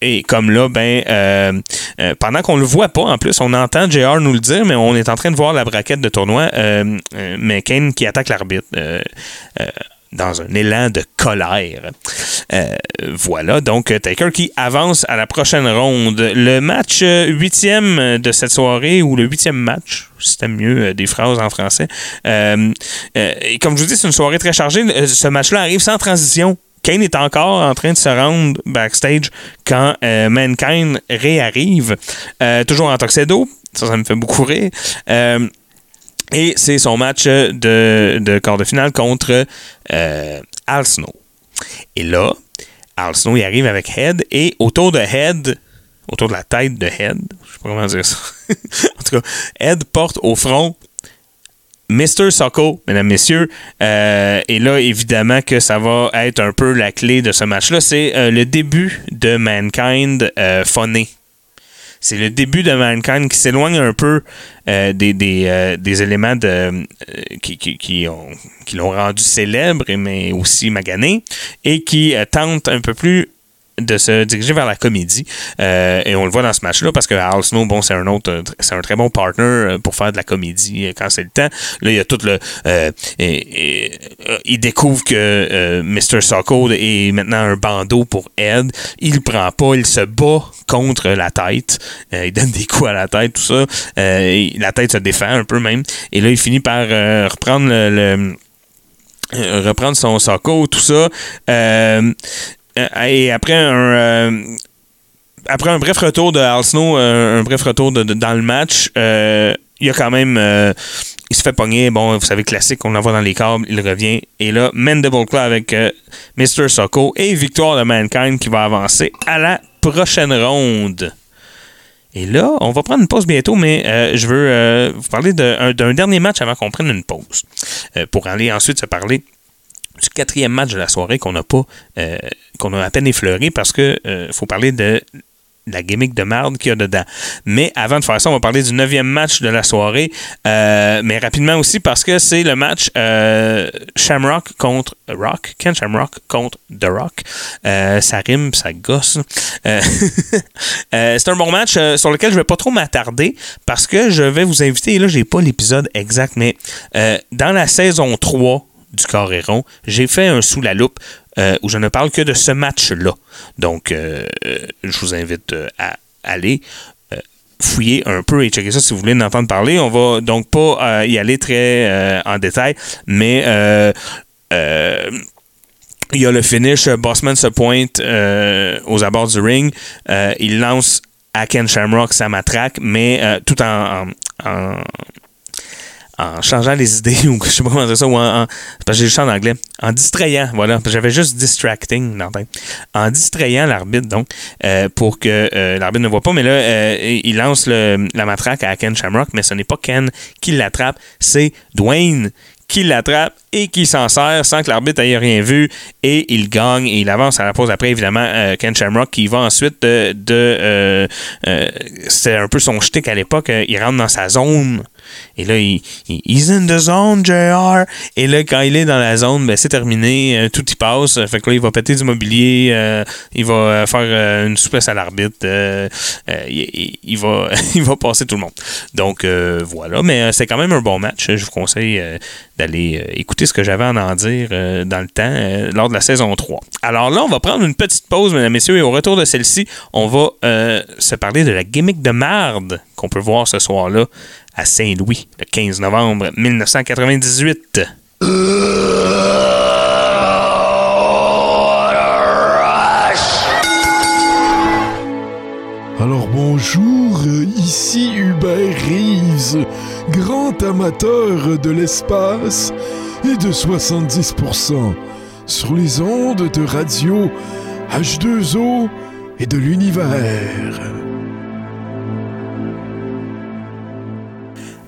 Et comme là, ben, pendant qu'on le voit pas, en plus, on entend JR nous le dire, mais on est en train de voir la braquette de tournoi. mais Kane qui attaque l'arbitre. Dans un élan de colère. Euh, voilà, donc Taker qui avance à la prochaine ronde. Le match euh, huitième de cette soirée, ou le huitième match, si c'était mieux euh, des phrases en français. Comme je vous dis, c'est une soirée très chargée. Ce match-là arrive sans transition. Kane est encore en train de se rendre backstage quand Mankind réarrive. Toujours en Tuxedo. Ça, ça me fait beaucoup rire. Et c'est son match de, quart de finale contre euh, Al Snow. Et là, Al Snow, arrive avec Head et autour de Head, autour de la tête de Head, je sais pas comment dire ça. *laughs* en tout cas, Head porte au front Mr. Socko, mesdames, messieurs. Euh, et là, évidemment que ça va être un peu la clé de ce match-là. C'est euh, le début de Mankind euh. C'est le début de Mankind qui s'éloigne un peu euh, des, des, euh, des éléments de, euh, qui, qui, qui ont- qui l'ont rendu célèbre, mais aussi magané, et qui tente un peu plus de se diriger vers la comédie. Euh, et on le voit dans ce match-là parce que Al Snow, bon, c'est un autre, c'est un très bon partner euh, pour faire de la comédie euh, quand c'est le temps. Là, il y a tout le. il découvre que euh, Mr. Socko est maintenant un bandeau pour Ed. Il le prend pas, il se bat contre la tête. Il donne des coups à la tête, tout ça. La tête se défend un peu même. Et là, il finit par reprendre le- reprendre son Socko, tout ça. Et après un. euh, après un bref retour de Al Snow, euh, un bref retour de- dans le match, euh, il y a quand même. euh, il se fait pogner. Bon, vous savez, classique, on l'envoie dans les câbles, il revient. Et là, Mandible Claw avec euh, Mr. Socko et victoire de Mankind qui va avancer à la prochaine ronde. Et là, on va prendre une pause bientôt, mais euh, je veux euh, vous parler d'un dernier match avant qu'on prenne une pause. Euh, pour aller ensuite se parler du quatrième match de la soirée qu'on n'a pas, euh, qu'on a à peine effleuré parce que euh, faut parler de la gimmick de merde qu'il y a dedans. Mais avant de faire ça, on va parler du neuvième match de la soirée, euh, mais rapidement aussi parce que c'est le match Shamrock contre Rock, Ken Shamrock contre The Rock. Ça rime, ça gosse. *laughs* C'est un bon match sur lequel je vais pas trop m'attarder parce que je vais vous inviter, et là j'ai pas l'épisode exact, mais dans la saison 3 du Coréron, j'ai fait un sous la loupe euh, où je ne parle que de ce match-là. Donc, euh, euh, je vous invite à aller fouiller un peu et checker ça si vous voulez en entendre parler. On va donc pas y aller très en détail, mais il y a le finish. Bossman se pointe aux abords du ring. Il lance à Ken Shamrock sa matraque, mais tout en- en changeant les idées, *laughs* ou je sais pas comment dire ça, ou en, en- parce que j'ai le chant en anglais, en distrayant, voilà, j'avais juste distracting dans en distrayant l'arbitre, donc, euh, pour que euh, l'arbitre ne voit pas, mais là, euh, il lance le- la matraque à Ken Shamrock, mais ce n'est pas Ken qui l'attrape, c'est Dwayne qui l'attrape et qui s'en sert sans que l'arbitre ait rien vu et il gagne et il avance à la pause. Après évidemment euh, Ken Shamrock qui va ensuite de, euh, euh, c'est un peu son shtick à l'époque il rentre dans sa zone. Et là il, he's in the zone JR et là quand il est dans la zone ben c'est terminé tout y passe. Fait que là il va péter du mobilier il va faire une souplesse à l'arbitre il, va *laughs* il va passer tout le monde. Donc voilà. Mais c'est quand même un bon match. Je vous conseille d'aller écouter ce que j'avais à en dire euh, dans le temps euh, lors de la saison 3. Alors là, on va prendre une petite pause, mesdames et messieurs, et au retour de celle-ci, on va euh, se parler de la gimmick de marde qu'on peut voir ce soir-là à Saint-Louis, le 15 novembre 1998. Alors bonjour, ici Uber Robert Reeves, grand amateur de l'espace de 70% sur les ondes de radio H2O et de l'univers.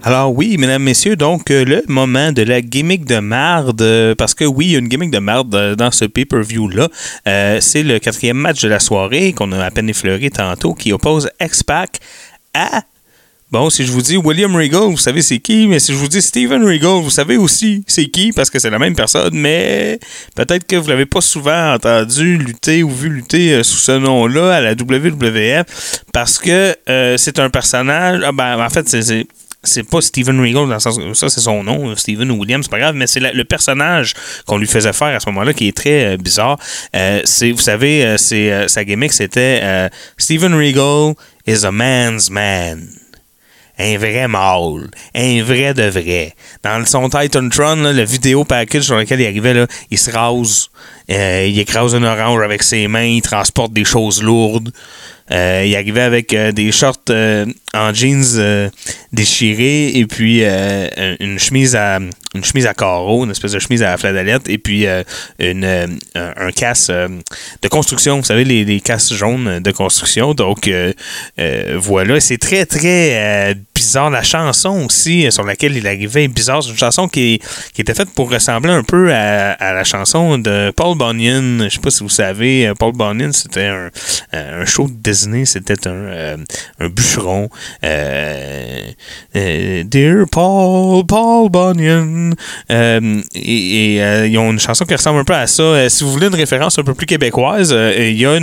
Alors oui, mesdames, messieurs, donc euh, le moment de la gimmick de marde, euh, parce que oui, une gimmick de marde euh, dans ce pay-per-view-là. C'est le quatrième match de la soirée qu'on a à peine effleuré tantôt, qui oppose X-Pac à... Bon, si je vous dis William Regal, vous savez c'est qui, mais si je vous dis Steven Regal, vous savez aussi c'est qui, parce que c'est la même personne, mais peut-être que vous l'avez pas souvent entendu lutter ou vu lutter euh, sous ce nom-là à la WWF, parce que euh, c'est un personnage... Ah, ben, en fait, c'est- c'est pas Steven Regal dans le sens ça c'est son nom Steven Williams c'est pas grave mais c'est le personnage qu'on lui faisait faire à ce moment-là qui est très euh, bizarre. Euh, c'est vous savez euh, c'est euh, sa gimmick c'était euh, Steven Regal is a man's man un vrai mâle, un vrai de vrai. Dans son Titantron, là, le vidéo package sur lequel il arrivait, là, il se rase, euh, il écrase un orange avec ses mains, il transporte des choses lourdes. Euh, il arrivait avec euh, des shorts en jeans déchirés et puis une chemise à une chemise à carreaux, une espèce de chemise à fladalette et puis une, un, casse de construction. Vous savez, les, les casses jaunes de construction. Donc, voilà. C'est très, très bizarre. La chanson aussi euh, sur laquelle il arrivait est bizarre. C'est une chanson qui, qui était faite pour ressembler un peu à, la chanson de Paul Bunyan. Je sais pas si vous savez, euh, Paul Bunyan, c'était un, euh, un show de Disney. C'était un, bûcheron. Dear Paul, Paul Bunyan. Et ils ont une chanson qui ressemble un peu à ça. Si vous voulez une référence un peu plus québécoise, il y, a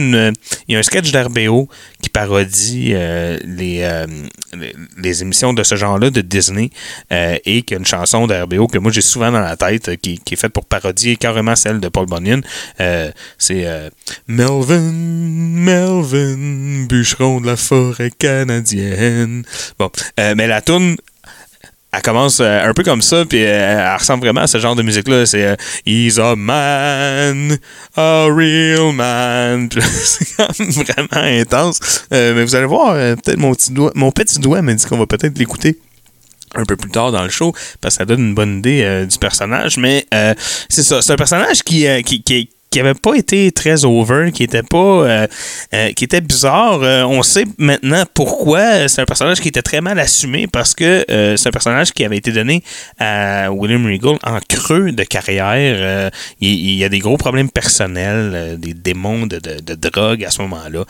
y a un sketch d'RBO qui parodie les, les, les émissions de ce genre-là de Disney euh, et qui a une chanson d'RBO que moi j'ai souvent dans la tête euh, qui, est faite pour parodier carrément celle de Paul Bunyan. Euh, C'est Melvin, Melvin, bûcheron de la forêt canadienne. Bon, mais la toune elle commence euh, un peu comme ça, puis euh, elle ressemble vraiment à ce genre de musique-là. C'est euh, He's a man, a real man. *laughs* C'est vraiment intense. Euh, mais vous allez voir, peut-être mon petit doigt, mon petit doigt me dit qu'on va peut-être l'écouter un peu plus tard dans le show parce que ça donne une bonne idée du personnage mais c'est ça c'est un personnage qui qui, qui qui avait pas été très over, qui était pas, euh, euh, qui était bizarre. Euh, on sait maintenant pourquoi. C'est un personnage qui était très mal assumé parce que c'est un personnage qui avait été donné à William Regal en creux de carrière. Il, y a des gros problèmes personnels, des démons de, drogue à ce moment-là,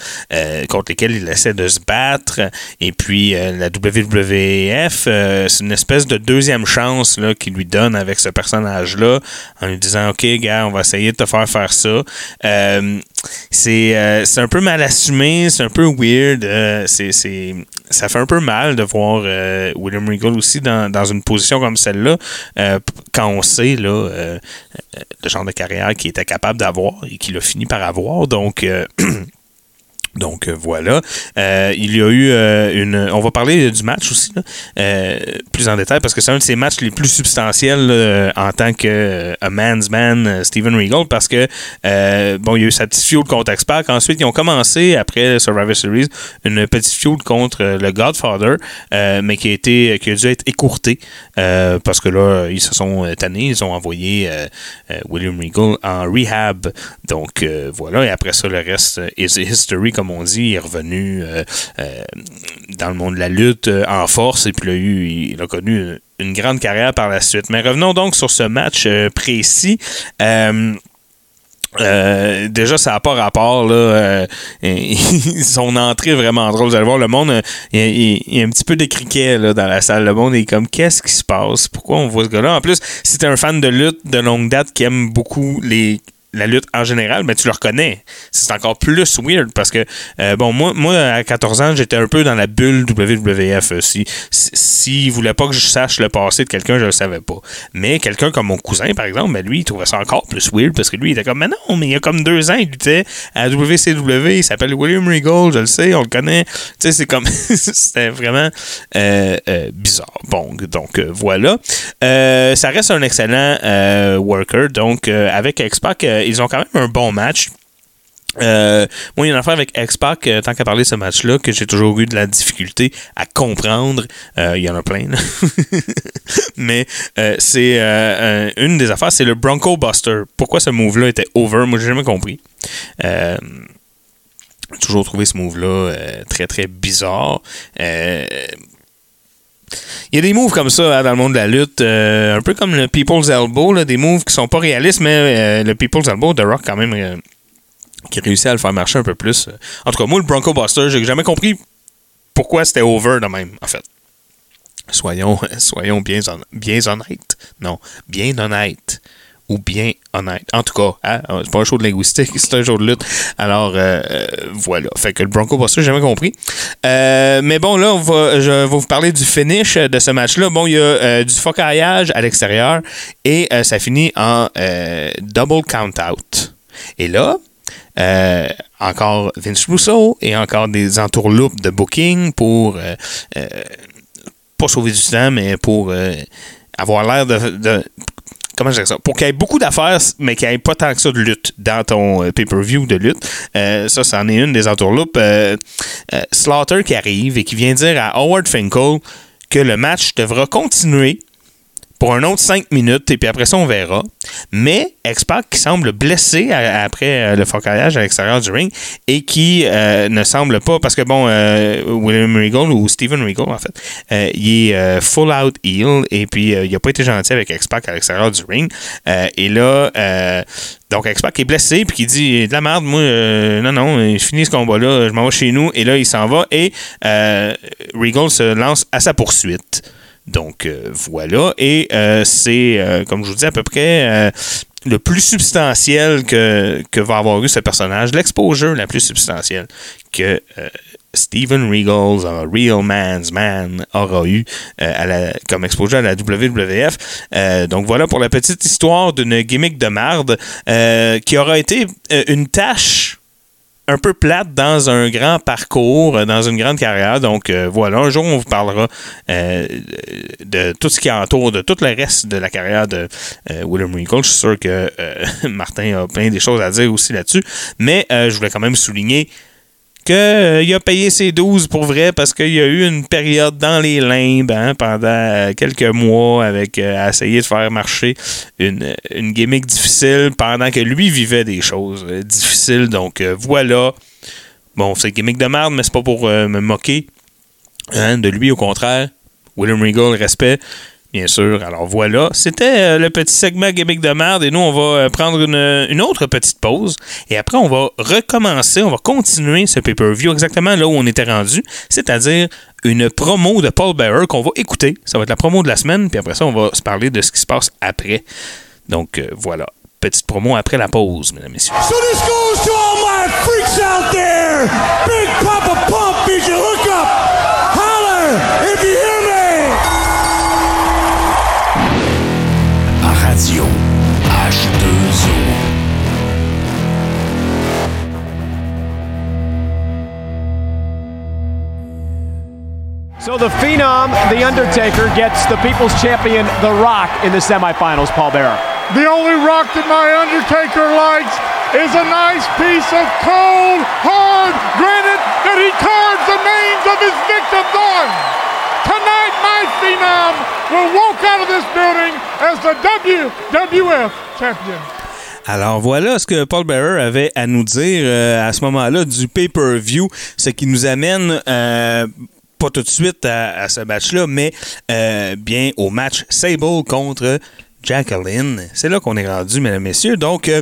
contre lesquels il essaie de se battre. Et puis la WWF, c'est une espèce de deuxième chance là, qu'il lui donne avec ce personnage-là, en lui disant Ok, gars, on va essayer de te faire faire ça. Euh, c'est euh, c'est un peu mal assumé, c'est un peu weird. euh, ça fait un peu mal de voir William Regal aussi dans, dans une position comme celle-là, quand on sait là, le genre de carrière qu'il était capable d'avoir et qu'il a fini par avoir. Donc. *clears throat* Donc euh, voilà. Euh, il y a eu euh, une. On va parler du match aussi, là, euh, plus en détail, parce que c'est un de ses matchs les plus substantiels en tant que euh, a man's man, euh, Steven Regal, parce que bon, il y a eu sa petite feud contre X-Pac. Ensuite, ils ont commencé, après Survivor Series, une petite feud contre le Godfather, mais qui a été qui a dû être écourtée euh, parce que là, ils se sont euh, tannés, ils ont envoyé euh, William Regal en rehab. Donc voilà, et après ça, le reste is history, comme on dit. Il est revenu dans le monde de la lutte en force et puis il a, eu, il a connu une, grande carrière par la suite. Mais revenons donc sur ce match précis. Euh, déjà, ça n'a pas rapport. Là, son entrée est vraiment drôle. Vous allez voir, le monde, euh, il y il a un petit peu de criquet là, dans la salle. Le monde est comme, qu'est-ce qui se passe? Pourquoi on voit ce gars-là? En plus, t'es un fan de lutte de longue date qui aime beaucoup les la lutte en général, ben, tu le reconnais. C'est encore plus weird parce que, euh, bon, moi, moi, à 14 ans, j'étais un peu dans la bulle WWF. euh, Si, si, s'il voulait pas que je sache le passé de quelqu'un, je le savais pas. Mais quelqu'un comme mon cousin, par exemple, ben, lui, il trouvait ça encore plus weird parce que lui, il était comme, mais non, mais il y a comme deux ans, il luttait à WCW, il s'appelle William Regal, je le sais, on le connaît. Tu sais, c'est comme, *laughs* c'était vraiment euh, bizarre. Bon, donc voilà. Ça reste un excellent worker. Donc, avec X-Pac, ils ont quand même un bon match. Euh, moi, il y a une affaire avec X-Pac, euh, tant qu'à parler de ce match-là, que j'ai toujours eu de la difficulté à comprendre. Euh, il y en a plein. *laughs* Mais c'est un- une des affaires, c'est le Bronco Buster. Pourquoi ce move-là était over? Moi, j'ai jamais compris. J'ai toujours trouvé ce move-là très, très bizarre. Il y a des moves comme ça hein, dans le monde de la lutte, euh, un peu comme le People's Elbow, là, des moves qui sont pas réalistes, mais euh, le People's Elbow, The Rock, quand même, euh, qui réussit à le faire marcher un peu plus. En tout cas, moi, le Bronco Buster, j'ai jamais compris pourquoi c'était over de même, en fait. Soyons, *laughs* soyons bien honnêtes. Non, bien honnêtes. Ou bien honnête. En tout cas, hein, c'est pas un show de linguistique, *laughs* c'est un show de lutte. Alors, euh, euh, voilà. Fait que le Bronco Buster, j'ai jamais compris. Euh, mais bon, là, je vais vous parler du finish de ce match-là. Bon, il y a euh, du focaillage à l'extérieur et euh, ça finit en euh, double count-out. Et là, euh, encore Vince Russo et encore des entourloupes de booking pour euh, euh, pas sauver du temps, mais pour euh, avoir l'air de- Comment je dirais ça? Pour qu'il y ait beaucoup d'affaires, mais qu'il n'y ait pas tant que ça de lutte dans ton euh, pay-per-view de lutte. Euh, ça, c'en est une des entourloupes. Euh, Slaughter qui arrive et qui vient dire à Howard Finkel que le match devra continuer pour un autre 5 minutes et puis après ça, on verra. Mais X-Pac qui semble blessé après euh, le focaillage à l'extérieur du ring et qui euh, ne semble pas, parce que bon, euh, William Regal ou Steven Regal en fait, il est full out heel et puis il n'a pas été gentil avec X-Pac à l'extérieur du ring. Et là, donc X-Pac est blessé puis qui dit de la merde, moi, non, non, je finis ce combat-là, je m'en vais chez nous et là, il s'en va et Regal se lance à sa poursuite. Donc euh, voilà, et euh, c'est, euh, comme je vous dis, à peu près le plus substantiel que, va avoir eu ce personnage, l'exposure la plus substantielle que Steven Regal, un Real Man's Man, aura eu comme exposure à la WWF. Donc voilà pour la petite histoire d'une gimmick de marde qui aura été une tâche un peu plate dans un grand parcours, euh, dans une grande carrière. Donc euh, voilà, un jour on vous parlera euh, de tout ce qui entoure, de tout le reste de la carrière de William Regal. Je suis sûr que *laughs* Martin a plein des choses à dire aussi là-dessus. Mais je voulais quand même souligner qu'il a payé ses 12 pour vrai parce qu'il y a eu une période dans les limbes hein, pendant euh, quelques mois avec euh, à essayer de faire marcher une, une gimmick difficile pendant que lui vivait des choses euh, difficiles. Donc euh, voilà. Bon, c'est gimmick de merde, mais c'est pas pour euh, me moquer hein, de lui, au contraire. William Regal, respect. Bien sûr. Alors voilà, c'était euh, le petit segment gimmick de merde et nous, on va euh, prendre une, une autre petite pause et après, on va recommencer, on va continuer ce pay-per-view exactement là où on était rendu, c'est-à-dire une promo de Paul Bearer qu'on va écouter. Ça va être la promo de la semaine, puis après ça, on va se parler de ce qui se passe après. Donc euh, voilà, petite promo après la pause, mesdames et messieurs. Out there. Big Papa Pump. Holler. So the Phenom, The Undertaker, gets the People's Champion, The Rock, in the semifinals, Paul Bearer. The only rock that my Undertaker likes is a nice piece of cold, hard granite that he carves the names of his victims on. Tonight, my Phenom will walk out of this building as the WWF champion. Alors voilà ce que Paul Bearer avait à nous dire euh, à ce moment-là du pay-per-view, ce qui nous amène euh, pas tout de suite à, ce match-là, mais euh, bien au match Sable contre Jacqueline. C'est là qu'on est rendu, mesdames messieurs. Donc, euh,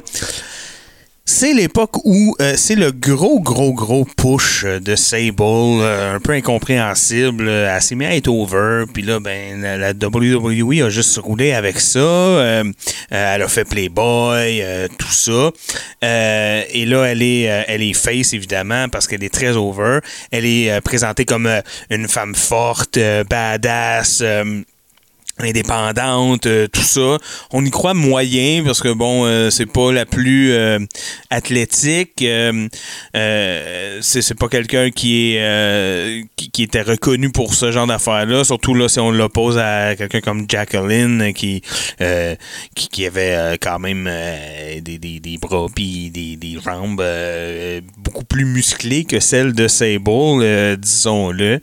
c'est l'époque où euh, c'est le gros, gros, gros push euh, de Sable, euh, un peu incompréhensible. euh, Elle s'est mise à être over, puis là, ben, la, WWE a juste roulé avec ça. euh, euh, elle a fait Playboy, euh, tout ça. Euh, et là, elle est, euh, elle est face, évidemment, parce qu'elle est très over. Elle est euh, présentée comme euh, une femme forte, euh, badass. Indépendante, euh, tout ça. On y croit moyen parce que bon, euh, c'est pas la plus euh, athlétique. c'est pas quelqu'un qui est qui, était reconnu pour ce genre d'affaires-là. Surtout là, si on l'oppose à quelqu'un comme Jacqueline qui qui, avait quand même des, des, des bras puis des, des jambes beaucoup plus musclées que celles de Sable, disons-le.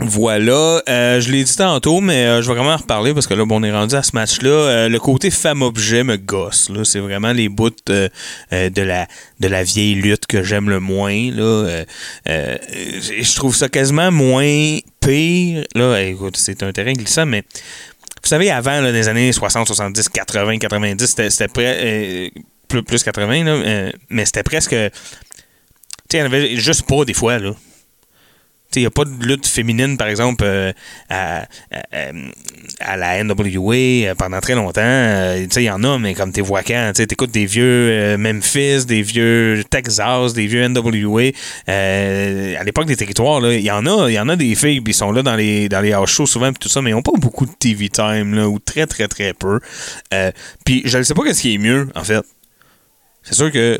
Voilà, euh, je l'ai dit tantôt, mais euh, je vais vraiment en reparler parce que là, bon, on est rendu à ce match-là. Euh, le côté femme-objet me gosse. Là, c'est vraiment les bouts de la de la vieille lutte que j'aime le moins. Là, je trouve ça quasiment moins pire. Là, écoute, c'est un terrain glissant, mais vous savez, avant, là, des années 60, 70, 80, 90, c'était, près, plus, plus 80, là, mais c'était presque. Tu sais, il y en avait juste pas des fois, là. Il n'y a pas de lutte féminine, par exemple, euh, à, la NWA euh, pendant très longtemps. Euh, il y en a, mais comme t'es vois quand, tu écoutes des vieux Memphis, des vieux Texas, des vieux NWA. à l'époque des territoires, il y en a, y en a des filles, ils sont là dans les, dans les shows souvent, puis tout ça, mais ils n'ont pas beaucoup de TV time, là, ou très, très, très peu. Puis je ne sais pas qu'est-ce qui est mieux, en fait. C'est sûr que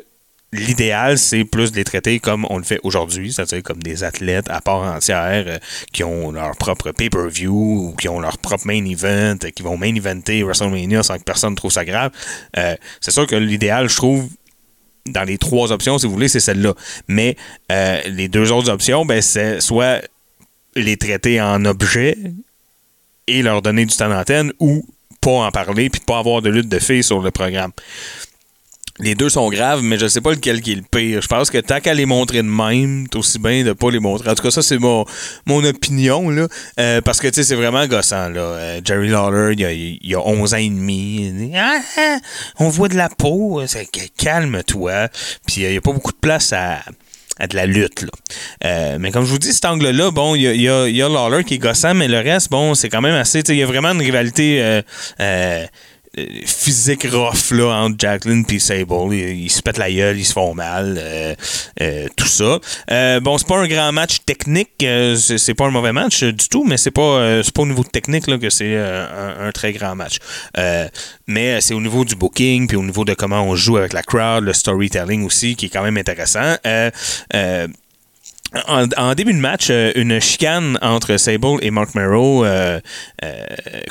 l'idéal, c'est plus de les traiter comme on le fait aujourd'hui, c'est-à-dire comme des athlètes à part entière euh, qui ont leur propre pay-per-view ou qui ont leur propre main event, euh, qui vont main eventer WrestleMania sans que personne trouve ça grave. Euh, c'est sûr que l'idéal, je trouve, dans les trois options, si vous voulez, c'est celle-là. Mais les deux autres options, ben, c'est soit les traiter en objet et leur donner du temps d'antenne ou pas en parler puis pas avoir de lutte de filles sur le programme. Les deux sont graves, mais je sais pas lequel qui est le pire. Je pense que tant qu'à les montrer de même, c'est aussi bien de pas les montrer. En tout cas, ça, c'est mon, mon opinion, là. Euh, parce que, tu sais, c'est vraiment gossant, là. Euh, Jerry Lawler, il y a, il a 11 ans et demi. Ah, ah, on voit de la peau. Calme-toi. Puis, euh, il y a pas beaucoup de place à à de la lutte. Là. Euh, mais comme je vous dis, cet angle-là, bon, il y a, y a- y a Lawler qui est gossant, mais le reste, bon, c'est quand même assez. Il y a vraiment une rivalité euh, euh, physique rough là, entre Jacqueline et Sable. Ils, se pètent la gueule, ils se font mal, euh, euh, tout ça. Euh, bon, c'est pas un grand match technique, c'est pas un mauvais match du tout, mais c'est pas, pas au niveau technique là, que c'est un, très grand match. Mais c'est au niveau du booking, puis au niveau de comment on joue avec la crowd, le storytelling aussi, qui est quand même intéressant. En, début de match, euh, une chicane entre Sable et Mark Merrow euh, euh,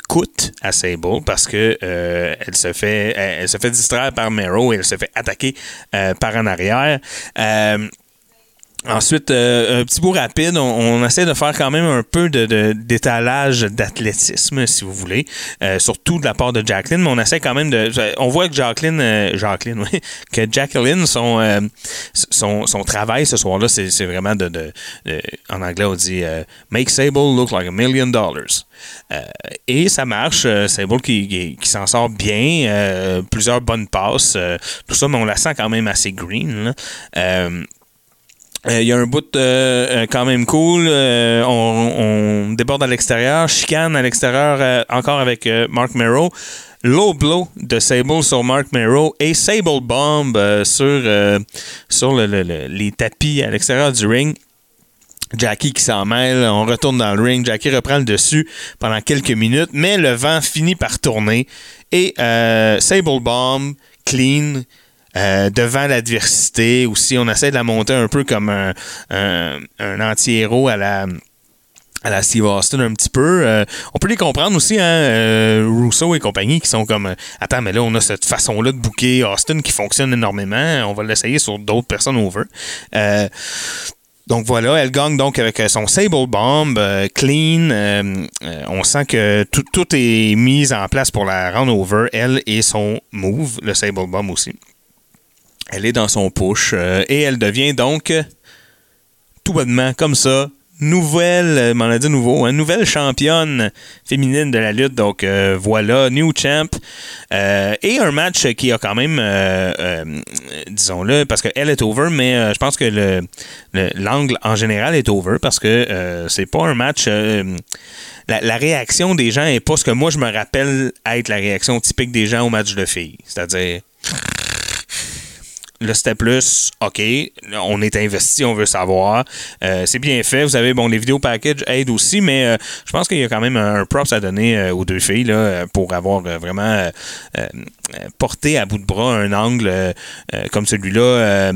coûte à Sable parce que elle se fait elle, elle se fait distraire par Merrow et elle se fait attaquer par en arrière. Euh, Ensuite, euh, un petit bout rapide, on, essaie de faire quand même un peu de, de- d'étalage d'athlétisme, si vous voulez, euh, surtout de la part de Jacqueline, mais on essaie quand même de... On voit que Jacqueline, euh, Jacqueline, *laughs* oui, que Jacqueline, son, euh, son, son travail ce soir-là, c'est, vraiment de, de- de- En anglais, on dit euh, Make Sable look like a million dollars ». Euh, et ça marche. euh, Sable qui, qui, s'en sort bien, euh, plusieurs bonnes passes, euh, tout ça, mais on la sent quand même assez green. Euh, il y a un bout euh, euh, quand même cool. on, déborde à l'extérieur. Chicane à l'extérieur encore avec Mark Merrow. Low blow de Sable sur Mark Merrow et Sable Bomb sur, sur le- le- le- les tapis à l'extérieur du ring. Jackie qui s'en mêle, on retourne dans le ring, Jackie reprend le dessus pendant quelques minutes, mais le vent finit par tourner et Sable Bomb, clean, euh, devant l'adversité aussi, on essaie de la monter un peu comme un, un, anti-héros à la à la Steve Austin un petit peu. Euh, on peut les comprendre aussi, hein, euh, Rousseau et compagnie, qui sont comme euh, Attends, mais là, on a cette façon-là de booker Austin qui fonctionne énormément. On va l'essayer sur d'autres personnes over. Donc voilà, elle gagne donc avec son Sable Bomb, clean. on sent que tout, tout est mis en place pour la run over, elle et son move, le Sable Bomb aussi. Elle est dans son push euh, et elle devient donc euh, tout bonnement comme ça. Nouvelle, euh, m'en a dit nouveau, hein, nouvelle championne féminine de la lutte. Donc voilà, new champ. Et un match qui a quand même, disons-le, parce qu'elle est over, mais je pense que le, le- l'angle en général est over parce que c'est pas un match. la, la réaction des gens est pas ce que moi je me rappelle être la réaction typique des gens au match de filles. C'est-à-dire Là, c'était plus, OK, on est investi, on veut savoir. Euh, c'est bien fait. Vous avez, bon, les vidéos package aident aussi, mais euh, je pense qu'il y a quand même un, props à donner euh, aux deux filles pour avoir vraiment porté à bout de bras un angle comme celui-là.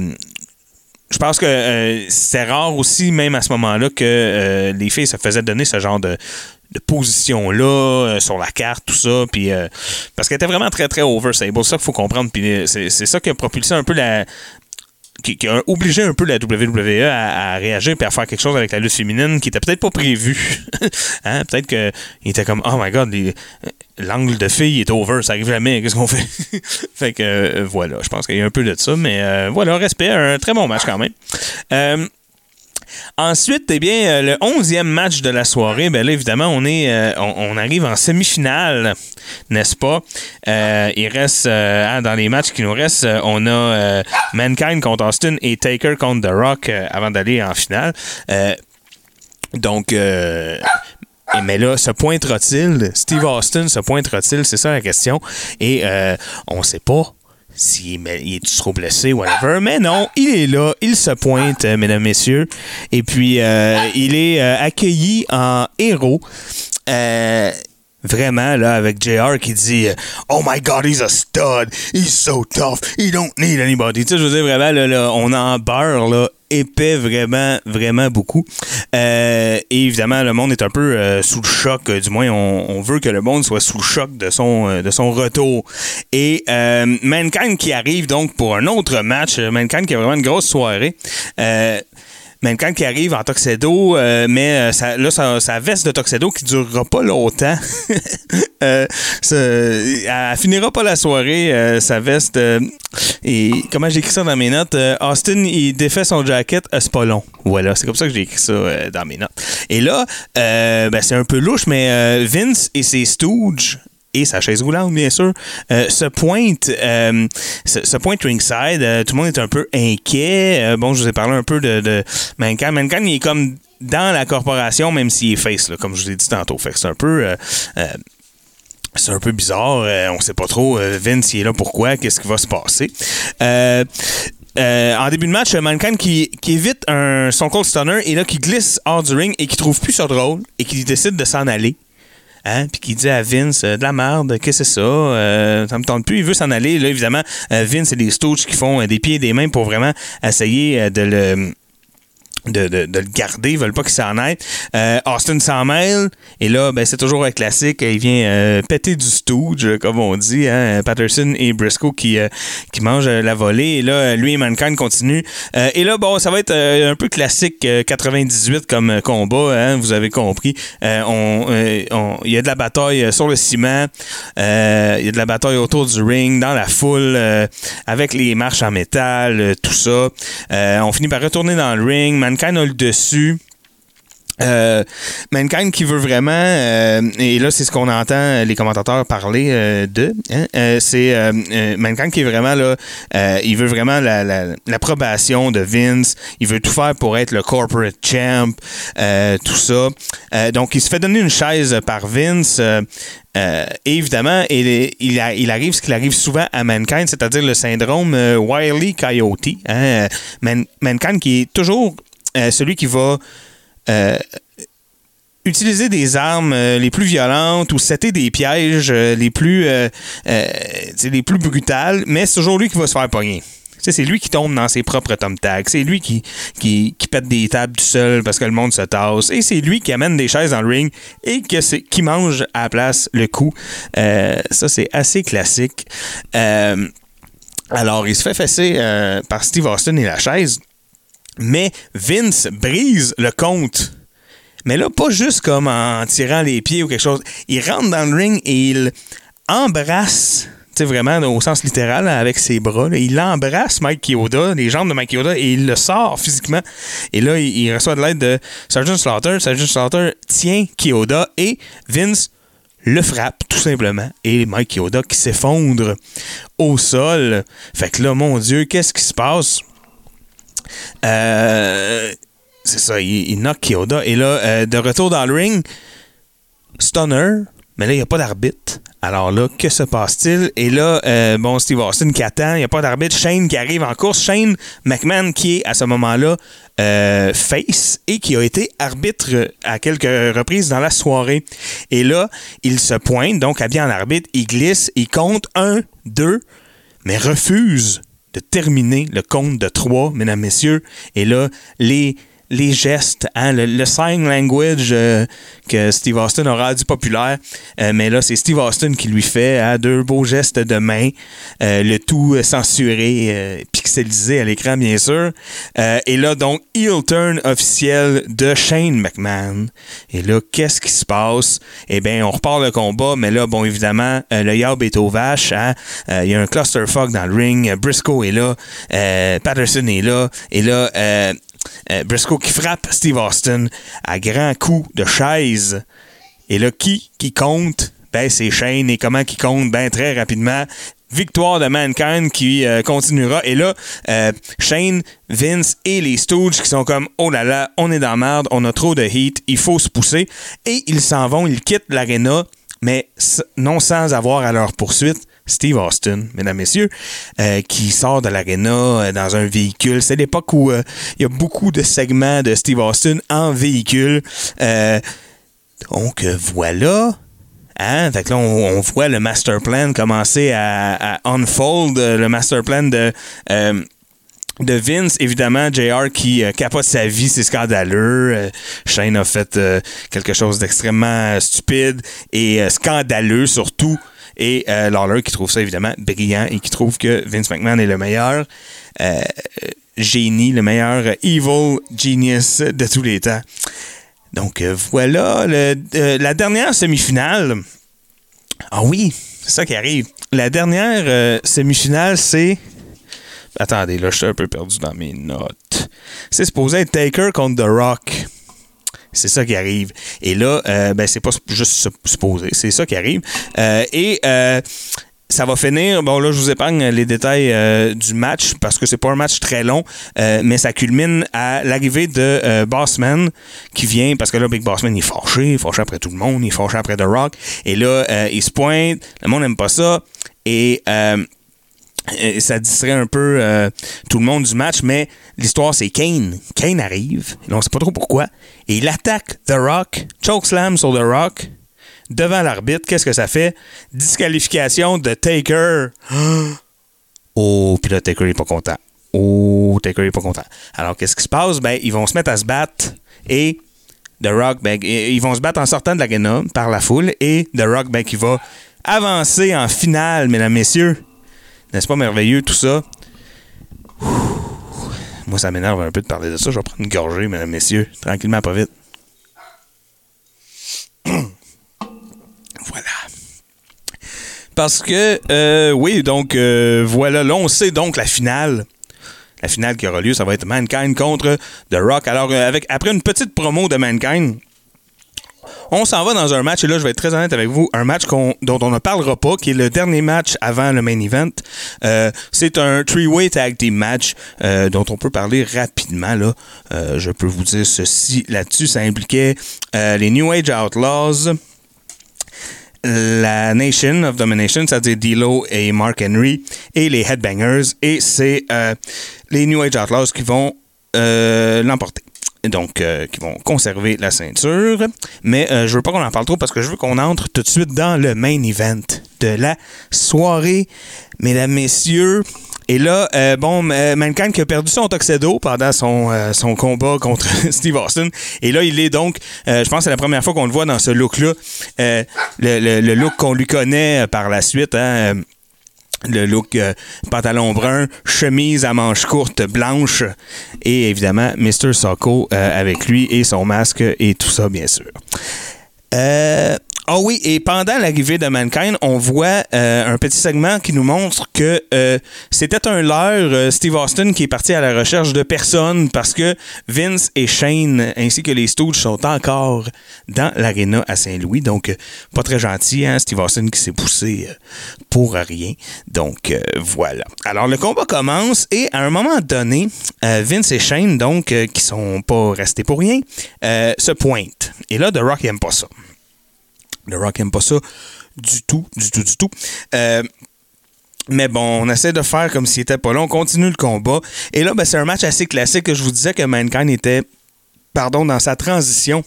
je pense que c'est rare aussi, même à ce moment-là, que les filles se faisaient donner ce genre de, de position-là euh, sur la carte, tout ça. Puis, euh, parce qu'elle était vraiment très, très over. C'est ça qu'il faut comprendre. Puis euh, c'est ça qui a propulsé un peu la. Qui, a obligé un peu la WWE à, réagir et à faire quelque chose avec la lutte féminine qui était peut-être pas prévu. *laughs* hein? Peut-être qu'il était comme Oh my god, l'angle de fille est over, ça arrive jamais, qu'est-ce qu'on fait? *laughs* fait que voilà, je pense qu'il y a un peu de ça, mais voilà, respect, un très bon match quand même. Euh, Ensuite, eh bien, euh, le onzième match de la soirée, ben là, évidemment, on est, euh, on, arrive en semi-finale, n'est-ce pas? Euh, il reste, ah, dans les matchs qui nous restent, on a Mankind contre Austin et Taker contre The Rock avant d'aller en finale. Donc, mais là, se pointera-t-il? Steve Austin se pointera-t-il? C'est ça la question. Et on sait pas s'il il est trop blessé, whatever. Mais non, il est là, il se pointe, euh, mesdames, messieurs. Et puis, euh, il est euh, accueilli en héros. Euh, Vraiment, là, avec JR qui dit euh, Oh my god, he's a stud, he's so tough, he don't need anybody. Tu sais, je veux dire, vraiment, là, là, on en beurre, là, épais, vraiment, vraiment beaucoup. Euh, et évidemment, le monde est un peu euh, sous le choc, euh, du moins, on, veut que le monde soit sous le choc de son, de son retour. Et Mankind qui arrive donc pour un autre match, Mankind qui a vraiment une grosse soirée. Euh, Mankind qui arrive en Tuxedo, euh, mais euh, là, sa, veste de Tuxedo qui durera pas longtemps. *laughs* Euh, ça- elle finira pas la soirée, euh, sa veste. et comment j'ai écrit ça dans mes notes? Austin, il défait son jacket, c'est pas long. Voilà, c'est comme ça que j'ai écrit ça dans mes notes. Et là, ben, c'est un peu louche, mais Vince et ses stooges et sa chaise roulante, bien sûr, euh, se euh, ringside. Euh, tout le monde est un peu inquiet. Euh, bon, je vous ai parlé un peu de, de Mankind. Mankind, il est comme dans la corporation, même s'il est face, comme je vous ai dit tantôt. Fait que c'est un peu... c'est un peu bizarre. Euh, on sait pas trop. euh, Vince, il est là pourquoi? Qu'est-ce qui va se passer? En début de match, Mankind qui, qui évite un son Cold Stunner et là qui glisse hors du ring et qui trouve plus ça drôle et qui décide de s'en aller. Hein? Puis qui dit à Vince, euh, de la merde, qu'est-ce que c'est ça? Euh, ça me tente plus. Il veut s'en aller. Là, évidemment, euh, Vince et les Stooges qui font euh, des pieds et des mains pour vraiment essayer de le de, de, de le garder, ils veulent pas qu'il s'en aille. Euh, Austin s'en mêle, et là, ben, c'est toujours un classique, il vient euh, péter du stooge, comme on dit, hein, Patterson et Briscoe qui, euh, qui mangent la volée, et là, lui et Mankind continuent. Et là, bon, ça va être un peu classique euh, 98 comme combat, hein, vous avez compris. Euh, on, Il y a de la bataille sur le ciment, il y a de la bataille autour du ring, dans la foule, avec les marches en métal, tout ça. On finit par retourner dans le ring. Mankind a le dessus. Euh, Mankind qui veut vraiment, euh, et là c'est ce qu'on entend euh, les commentateurs parler euh, de, hein, c'est Mankind qui est vraiment là, il veut vraiment la- la- l'approbation de Vince, il veut tout faire pour être le corporate champ, tout ça. Donc il se fait donner une chaise par Vince. et évidemment, il, arrive ce qu'il arrive souvent à Mankind, c'est-à-dire le syndrome euh, Wily Coyote. hein, Mankind qui est toujours euh, celui qui va euh, utiliser des armes euh, les plus violentes ou setter des pièges les plus les plus brutales, mais c'est toujours lui qui va se faire pogner. C'est lui qui tombe dans ses propres tom tags. C'est lui qui, qui, qui pète des tables tout seul parce que le monde se tasse. Et c'est lui qui amène des chaises dans le ring et que qui mange à la place le coup. Ça, c'est assez classique. Alors, il se fait fesser par Steve Austin et la chaise. Mais Vince brise le compte. Mais là, pas juste comme en tirant les pieds ou quelque chose. Il rentre dans le ring et il embrasse, tu sais, vraiment au sens littéral, avec ses bras. il embrasse Mike Kyoda, les jambes de Mike Kyoda, et il le sort physiquement. Et là, il, il reçoit de l'aide de Sergeant Slaughter. Sergeant Slaughter tient Kyoda et Vince le frappe, tout simplement. Et Mike Kyoda qui s'effondre au sol. Fait que là, mon Dieu, qu'est-ce qui se passe? Euh, c'est ça, il, knock Kyoda. Et là, euh, de retour dans le ring, Stunner, Mais là, il n'y a pas d'arbitre. Alors là, que se passe-t-il? Et là, euh, bon, Steve Austin qui attend, il n'y a pas d'arbitre. Shane qui arrive en course. Shane McMahon qui est à ce moment-là face et qui a été arbitre à quelques reprises dans la soirée. Et là, il se pointe, donc habillé en arbitre, il glisse, il compte un, deux, mais refuse de terminer le compte de trois, mesdames, messieurs. Et là, les les gestes, hein, le, sign language euh, que Steve Austin a rendu populaire. Euh, mais là, c'est Steve Austin qui lui fait hein, deux beaux gestes de main, euh, le tout censuré, pixelisé à l'écran, bien sûr. Et là, donc, heel turn officiel de Shane McMahon. Et là, qu'est-ce qui se passe? Eh bien, on repart le combat, mais là, bon, évidemment, le Yob est aux vaches. hein. Il y a un clusterfuck dans le ring. Briscoe est là. Patterson est là. Et là, euh, Briscoe qui frappe Steve Austin à grands coups de chaise. Et là, qui qui compte? Ben, c'est Shane. Et comment qui compte? Ben, très rapidement. Victoire de Mankind qui euh, continuera. Et là, euh, Shane, Vince et les Stooges qui sont comme Oh là là, on est dans merde, on a trop de heat, il faut se pousser. Et ils s'en vont, ils quittent l'aréna, mais non sans avoir à leur poursuite Steve Austin, mesdames, messieurs, euh, qui sort de l'aréna euh, dans un véhicule. C'est l'époque où euh, il y a beaucoup de segments de Steve Austin en véhicule. Donc voilà. Hein? Fait là, on, voit le master plan commencer à, unfold, le master plan de. de Vince, évidemment, JR qui euh, capote sa vie, c'est scandaleux. Shane a fait quelque chose d'extrêmement stupide et scandaleux surtout. Et euh, Lawler qui trouve ça évidemment brillant et qui trouve que Vince McMahon est le meilleur euh, génie, le meilleur evil genius de tous les temps. Donc euh, voilà, euh, la dernière semi-finale. Ah oui, c'est ça qui arrive. La dernière semi-finale, c'est. Attendez, là, je suis un peu perdu dans mes notes. C'est supposé être Taker contre The Rock. C'est ça qui arrive. Et là, euh, ben, c'est pas juste sup- supposé, c'est ça qui arrive. Euh, et euh, ça va finir. Bon, là, je vous épargne les détails euh, du match parce que c'est pas un match très long, mais ça culmine à l'arrivée de Bossman qui vient parce que là, Big Bossman il est fâché, il fâché après tout le monde, il est fâché après The Rock. Et là, il se pointe, le monde n'aime pas ça. Et. Ça distrait un peu euh, tout le monde du match, mais l'histoire, c'est Kane. Kane arrive, on sait pas trop pourquoi, et il attaque The Rock, chokeslam sur The Rock, devant l'arbitre. Qu'est-ce que ça fait? Disqualification de Taker. *gasps* Oh, puis là, Taker est pas content. Oh, Taker est pas content. Alors, qu'est-ce qui se passe? Ben, ils vont se mettre à se battre, et The Rock, ben, ils vont se battre en sortant de la l'arena par la foule, et The Rock, ben, va avancer en finale, mesdames, messieurs. N'est-ce pas merveilleux tout ça? Moi, ça m'énerve un peu de parler de ça. Je vais prendre une gorgée, mesdames, messieurs. Tranquillement, pas vite. *clears throat* voilà. Parce que, euh, oui, donc, euh, voilà. Là, on sait donc la finale. La finale qui aura lieu, ça va être Mankind contre The Rock. Alors, euh, avec, après une petite promo de Mankind, on s'en va dans un match, et là, je vais être très honnête avec vous, un match dont on ne parlera pas, qui est le dernier match avant le main event. Euh, c'est un three-way tag team match euh, dont on peut parler rapidement. Euh, je peux vous dire ceci là-dessus. Ça impliquait les New Age Outlaws, la Nation of Domination, c'est-à-dire D'Lo et Mark Henry, et les Headbangers. Et c'est les New Age Outlaws qui vont l'emporter. Donc, euh, qui vont conserver la ceinture. Mais euh, je veux pas qu'on en parle trop parce que je veux qu'on entre tout de suite dans le main event de la soirée. Mesdames, messieurs. Et là, euh, bon, euh, Mankind qui a perdu son tuxedo pendant son, euh, son combat contre *laughs* Steve Austin. Et là, il est donc, euh, je pense que c'est la première fois qu'on le voit dans ce look-là. Le, le- le look qu'on lui connaît par la suite, hein, le look euh, pantalon brun, chemise à manches courtes blanche et évidemment Mr. Socko euh, avec lui et son masque et tout ça bien sûr. Euh, ah oui, et pendant l'arrivée de Mankind, on voit euh, un petit segment qui nous montre que euh, c'était un leurre, euh, Steve Austin, qui est parti à la recherche de personnes parce que Vince et Shane, ainsi que les Stooges, sont encore dans l'aréna à Saint-Louis. Donc, pas très gentil, hein, Steve Austin qui s'est poussé pour rien. Donc, voilà. Alors, le combat commence et à un moment donné, Vince et Shane, donc, qui sont pas restés pour rien, se pointent. Et là, The Rock, il aime pas ça. The Rock aime pas ça du tout, du tout, du tout. Euh, mais bon, on essaie de faire comme s'il était pas là. On continue le combat. Et là, ben, c'est un match assez classique que je vous disais que Mankind était, pardon, dans sa transition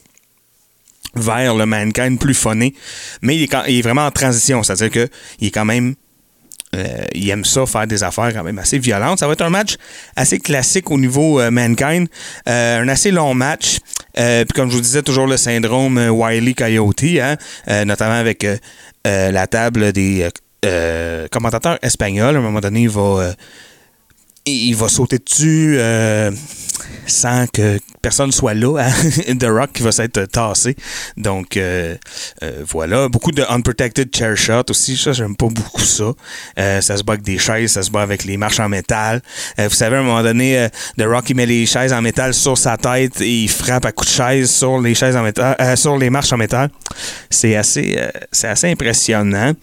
vers le Mankind plus phoné. Mais il est, quand- il est vraiment en transition. C'est-à-dire que il est quand même. euh, il aime ça, faire des affaires quand même assez violentes. Ça va être un match assez classique au niveau euh, Mankind. Euh, un assez long match. Euh, Puis comme je vous disais, toujours le syndrome euh, Wiley Coyote, hein, euh, notamment avec la table des commentateurs espagnols. À un moment donné, il va, il va sauter dessus sans que personne soit là. hein. *laughs* The Rock qui va s'être tassé. Donc euh, euh, voilà. Beaucoup de unprotected chair shot aussi. Ça, j'aime pas beaucoup ça. Euh, ça se bat avec des chaises, ça se bat avec les marches en métal. Euh, vous savez, à un moment donné, euh, The Rock il met les chaises en métal sur sa tête et il frappe à coups de chaise sur les chaises en métal, euh, sur les marches en métal. C'est assez, c'est assez impressionnant.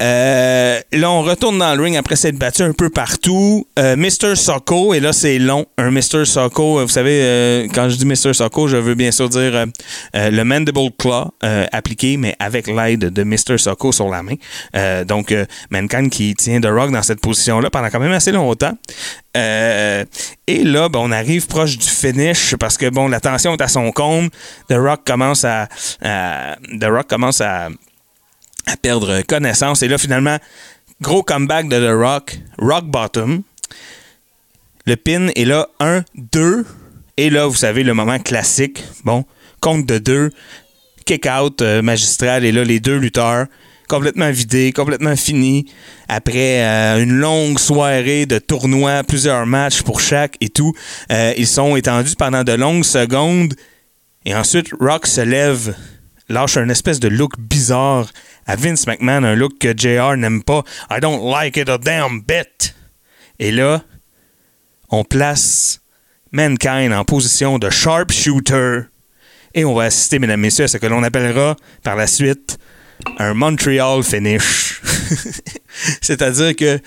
Euh, là, on retourne dans le ring après s'être battu un peu partout. Euh, Mr. Socko, et là, c'est long. Un Mr. Socko, euh, vous savez, euh, quand je dis Mr. Socko, je veux bien sûr dire euh, euh, le Mandible Claw appliqué, mais avec l'aide de Mr. Socko sur la main. Donc, Mankind qui tient The Rock dans cette position-là pendant quand même assez longtemps. Euh, et là, ben, on arrive proche du finish parce que, bon, la tension est à son comble. The Rock commence à, à- The Rock commence à à perdre connaissance. Et là, finalement, gros comeback de The Rock, Rock Bottom. Le pin est là, 1, 2. Et là, vous savez, le moment classique. Bon, compte de 2. Kick out euh, magistral. Et là, les deux lutteurs, complètement vidés, complètement finis. Après euh, une longue soirée de tournois, plusieurs matchs pour chaque et tout, euh, ils sont étendus pendant de longues secondes. Et ensuite, Rock se lève, lâche un espèce de look bizarre à Vince McMahon, un look que JR n'aime pas. I don't like it a damn bit. Et là, on place Mankind en position de sharpshooter. Et on va assister, mesdames, messieurs, à ce que l'on appellera par la suite un Montreal finish. *laughs* C'est-à-dire que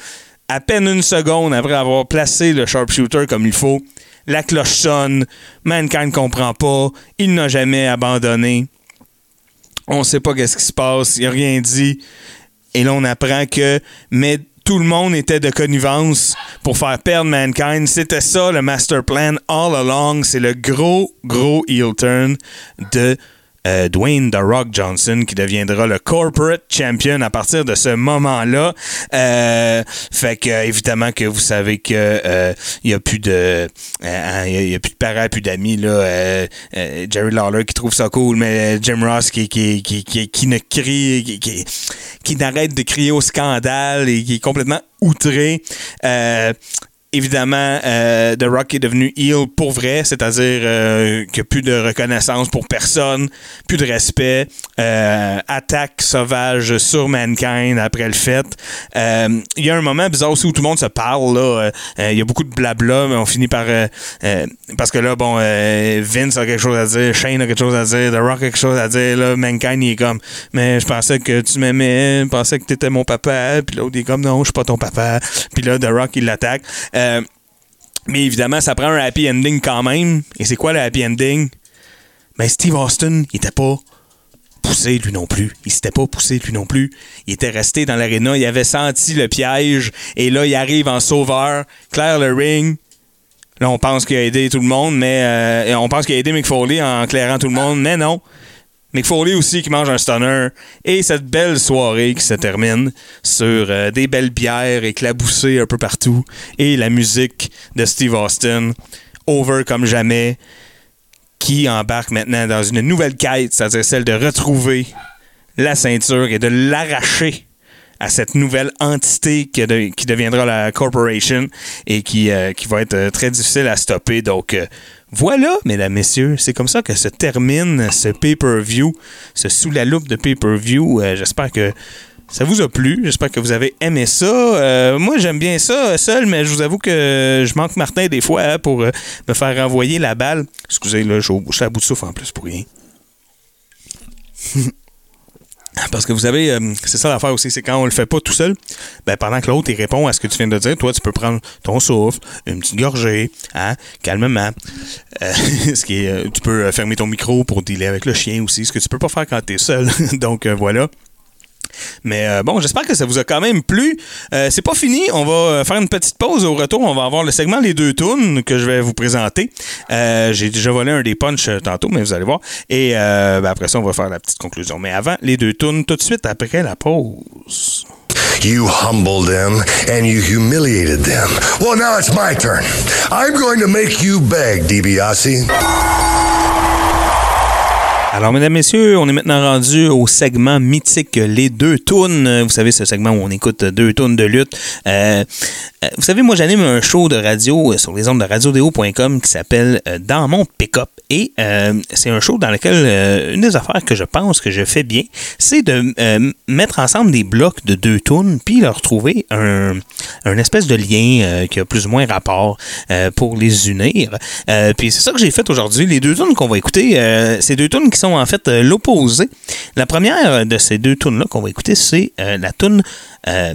à peine une seconde après avoir placé le sharpshooter comme il faut, la cloche sonne, Mankind comprend pas, il n'a jamais abandonné. On sait pas qu'est-ce qui se passe, il a rien dit. Et là, on apprend que mais tout le monde était de connivence pour faire perdre Mankind. C'était ça le master plan all along. C'est le gros, gros heel turn de euh, Dwayne The Rock Johnson qui deviendra le corporate champion à partir de ce moment-là. Euh, fait que euh, évidemment que vous savez que euh, il y a plus de euh, hein, il y a- a plus de parents, plus d'amis là. Euh, euh, Jerry Lawler qui trouve ça cool, mais euh, Jim Ross qui qui, qui, qui, qui ne crie qui, qui, qui n'arrête de crier au scandale et qui est complètement outré. Euh, Évidemment, euh, The Rock est devenu heel pour vrai, c'est-à-dire euh, qu'il n'y a plus de reconnaissance pour personne, plus de respect, euh, attaque sauvage sur Mankind après le fait. Euh, Il y a un moment bizarre aussi où tout le monde se parle. là. Euh, euh, Il y a beaucoup de blabla, mais on finit par... parce que là, bon, Vince a quelque chose à dire, Shane a quelque chose à dire, The Rock a quelque chose à dire, là, Mankind, il est comme, mais je pensais que tu m'aimais, je pensais que tu étais mon papa, puis l'autre, il est comme, non, je suis pas ton papa. Puis là, The Rock, il l'attaque. Euh, mais évidemment, ça prend un happy ending quand même. Et c'est quoi le happy ending? Ben, Steve Austin, il était pas poussé lui non plus. Il s'était pas poussé lui non plus. Il était resté dans l'aréna, il avait senti le piège. Et là, il arrive en sauveur, claire le ring. Là, on pense qu'il a aidé tout le monde, mais euh, on pense qu'il a aidé Mick Foley en clairant tout le monde, mais non. Mick Foley aussi qui mange un stunner. Et cette belle soirée qui se termine sur euh, des belles bières éclaboussées un peu partout. Et la musique de Steve Austin, over comme jamais, qui embarque maintenant dans une nouvelle quête, c'est-à-dire celle de retrouver la ceinture et de l'arracher à cette nouvelle entité qui, de- qui deviendra la corporation et qui, euh, qui va être euh, très difficile à stopper. Donc euh, voilà, mesdames, messieurs, c'est comme ça que se termine ce pay-per-view, ce sous la loupe de pay-per-view. J'espère que ça vous a plu. J'espère que vous avez aimé ça. Moi, j'aime bien ça seul, mais je vous avoue que je manque Martin des fois hein, pour me faire renvoyer la balle. Excusez, là, je suis à bout de souffle en plus pour rien. *laughs* Parce que vous savez, euh, c'est ça l'affaire aussi, c'est quand on le fait pas tout seul, ben pendant que l'autre il répond à ce que tu viens de dire, toi tu peux prendre ton souffle, une petite gorgée, hein, calmement. Euh, *laughs* ce qui euh, tu peux euh, fermer ton micro pour dealer avec le chien aussi, ce que tu peux pas faire quand tu seul. *laughs* Donc voilà. Mais euh, bon, j'espère que ça vous a quand même plu. Euh, c'est pas fini. On va euh, faire une petite pause. Au retour, on va avoir le segment Les deux tunes que je vais vous présenter. Euh, J'ai déjà volé un des punchs tantôt, mais vous allez voir. Et ben, après ça, on va faire la petite conclusion. Mais avant, les deux tunes, tout de suite après la pause. You humbled them and you humiliated them. Well, now it's my turn. I'm going to make you beg, DiBiase. Alors, mesdames, messieurs, on est maintenant rendu au segment mythique Les deux tunes. Vous savez, ce segment où on écoute deux tunes de lutte. Euh, euh, vous savez, moi, j'anime un show de radio euh, sur les ondes de radiodéo.com qui s'appelle Dans mon pick-up. Et c'est un show dans lequel une des affaires que je pense que je fais bien, c'est de mettre ensemble des blocs de deux tunes puis leur trouver un, espèce de lien qui a plus ou moins rapport pour les unir. Puis c'est ça que j'ai fait aujourd'hui. Les deux tunes qu'on va écouter, c'est deux tunes qui sont en fait euh, l'opposé. La première de ces deux tunes là qu'on va écouter, c'est euh, la tune euh,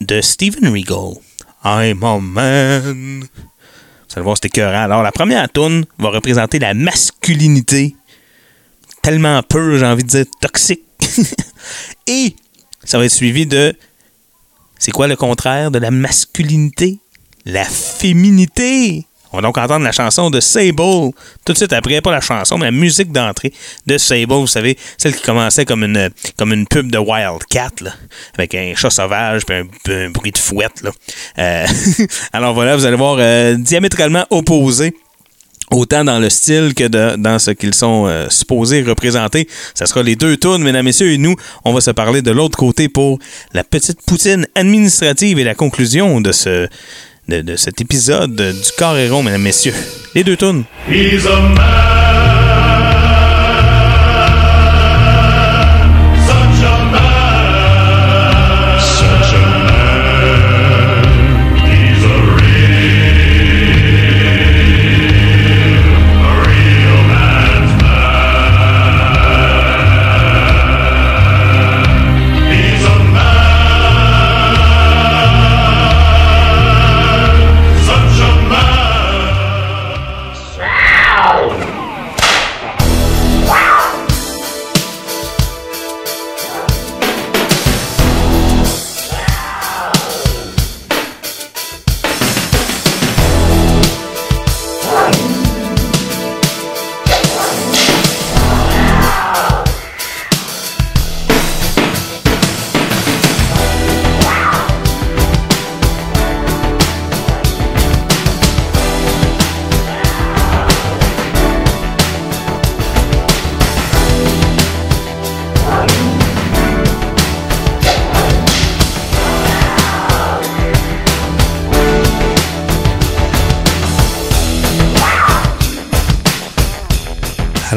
de Steven Regal. I'm a man. Vous allez voir, c'est écœurant. Alors, la première tune va représenter la masculinité. Tellement peu, j'ai envie de dire, toxique. *laughs* Et ça va être suivi de. C'est quoi le contraire de la masculinité? La féminité. On va donc entendre la chanson de Sable tout de suite après, pas la chanson, mais la musique d'entrée de Sable, vous savez, celle qui commençait comme une, comme pub de Wildcat, avec un chat sauvage puis un, bruit de fouette. Là. Euh, *laughs* alors voilà, vous allez voir euh, diamétralement opposé autant dans le style que dans ce qu'ils sont euh, supposés représenter. Ça sera les deux tours, mesdames, messieurs, et nous, on va se parler de l'autre côté pour la petite poutine administrative et la conclusion de ce de, cet épisode du et rond, mesdames, messieurs. Les deux tunes.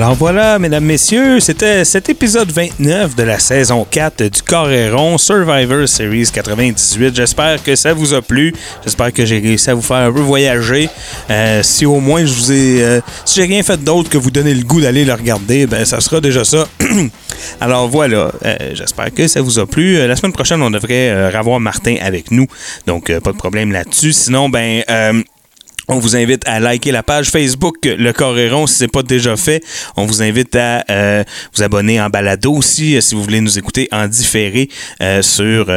Alors voilà, mesdames, messieurs, c'était cet épisode 29 de la saison 4 du Coréron Survivor Series 98. J'espère que ça vous a plu. J'espère que j'ai réussi à vous faire un peu voyager. Euh, si au moins je vous ai. euh, si j'ai rien fait d'autre que vous donner le goût d'aller le regarder, ben ça sera déjà ça. *clears throat* Alors voilà, euh, j'espère que ça vous a plu. La semaine prochaine, on devrait revoir Martin avec nous. Donc, pas de problème là-dessus. Sinon, ben. On vous invite à liker la page Facebook Le Coréron si ce n'est pas déjà fait. On vous invite à euh, vous abonner en balado aussi euh, si vous voulez nous écouter en différé euh, sur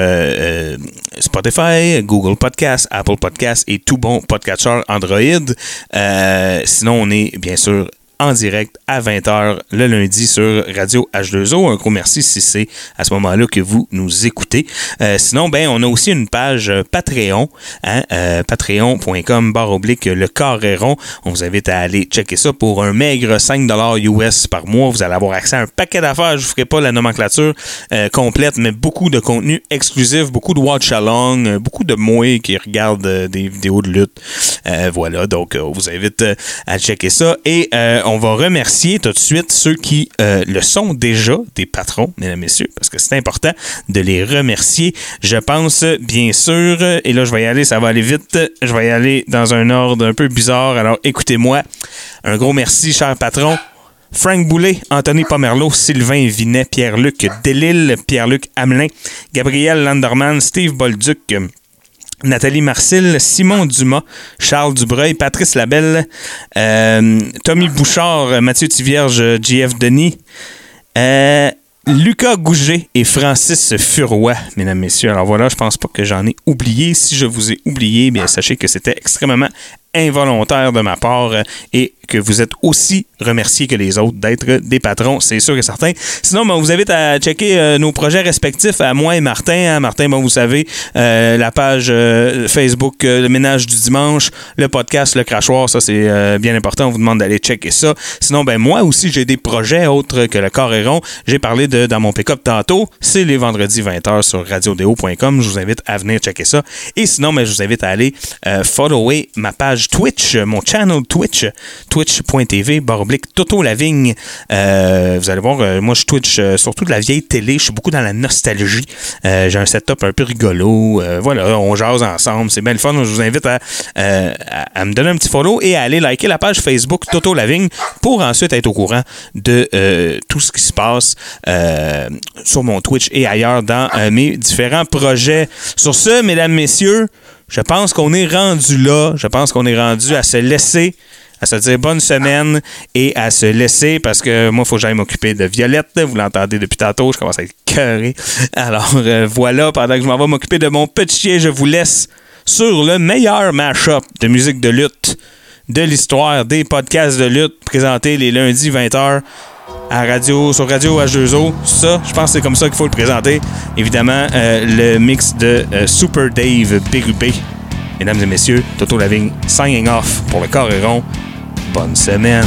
Spotify, Google Podcast, Apple Podcast et tout bon podcatcher Android. Sinon, on est bien sûr en direct à 20h le lundi sur Radio H2O. Un gros merci si c'est à ce moment-là que vous nous écoutez. Euh, sinon, ben, on a aussi une page euh, Patreon, hein, euh, patreon.com barre oblique le Carréron. On vous invite à aller checker ça pour un maigre 5$ US par mois. Vous allez avoir accès à un paquet d'affaires. Je ne vous ferai pas la nomenclature complète, mais beaucoup de contenu exclusif, beaucoup de watch along, euh, beaucoup de moi qui regardent des vidéos de lutte. Voilà, donc on vous invite à checker ça. Et on va remercier tout de suite ceux qui euh, le sont déjà, des patrons, mesdames et messieurs, parce que c'est important de les remercier. Je pense, bien sûr, et là je vais y aller, ça va aller vite, je vais y aller dans un ordre un peu bizarre, alors écoutez-moi. Un gros merci, cher patron. Frank Boulet, Anthony Pomerleau, Sylvain Vinet, Pierre-Luc Delille, Pierre-Luc Hamelin, Gabriel Landerman, Steve Bolduc, Nathalie Marcil, Simon Dumas, Charles Dubreuil, Patrice Labelle, euh, Tommy Bouchard, Mathieu Tivierge, JF Denis, euh, Lucas Gouget et Francis Furoy, mesdames, messieurs. Alors voilà, je pense pas que j'en ai oublié. Si je vous ai oublié, bien sachez que c'était extrêmement involontaire de ma part et que vous êtes aussi remerciés que les autres d'être des patrons, c'est sûr et certain. Sinon, ben, on vous invite à checker euh, nos projets respectifs à moi et Martin. hein. Martin, vous savez, euh, la page euh, Facebook Le Ménage du Dimanche, le podcast Le Crachoir, ça c'est bien important. On vous demande d'aller checker ça. Sinon, ben moi aussi, j'ai des projets autres que le corps rond. J'ai parlé de dans mon pick-up tantôt. C'est les vendredis 20h sur radiodéo.com. Je vous invite à venir checker ça. Et sinon, ben, je vous invite à aller follower ma page Twitch, euh, mon channel Twitch, twitch.tv, baroblique Toto Lavigne. Euh, vous allez voir, euh, moi je Twitch surtout de la vieille télé. Je suis beaucoup dans la nostalgie. J'ai un setup un peu rigolo. Voilà, on jase ensemble. C'est bien le fun. Je vous invite à, à, me donner un petit follow et à aller liker la page Facebook Toto Lavigne pour ensuite être au courant de tout ce qui se passe sur mon Twitch et ailleurs dans mes différents projets. Sur ce, mesdames, messieurs, je pense qu'on est rendu là. Je pense qu'on est rendu à se laisser, à se dire bonne semaine et à se laisser parce que moi, il faut que j'aille m'occuper de Violette. Vous l'entendez depuis tantôt, je commence à être cœuré. Alors euh, voilà, pendant que je m'en vais m'occuper de mon petit chien, je vous laisse sur le meilleur mash-up de musique de lutte de l'histoire des podcasts de lutte présentés les lundis 20h à radio, sur Radio H2O. Ça, je pense que c'est comme ça qu'il faut le présenter. Évidemment, euh, le mix de euh, Super Dave Bérubé. Mesdames et messieurs, Toto Lavigne signing off pour le rond. Bonne semaine.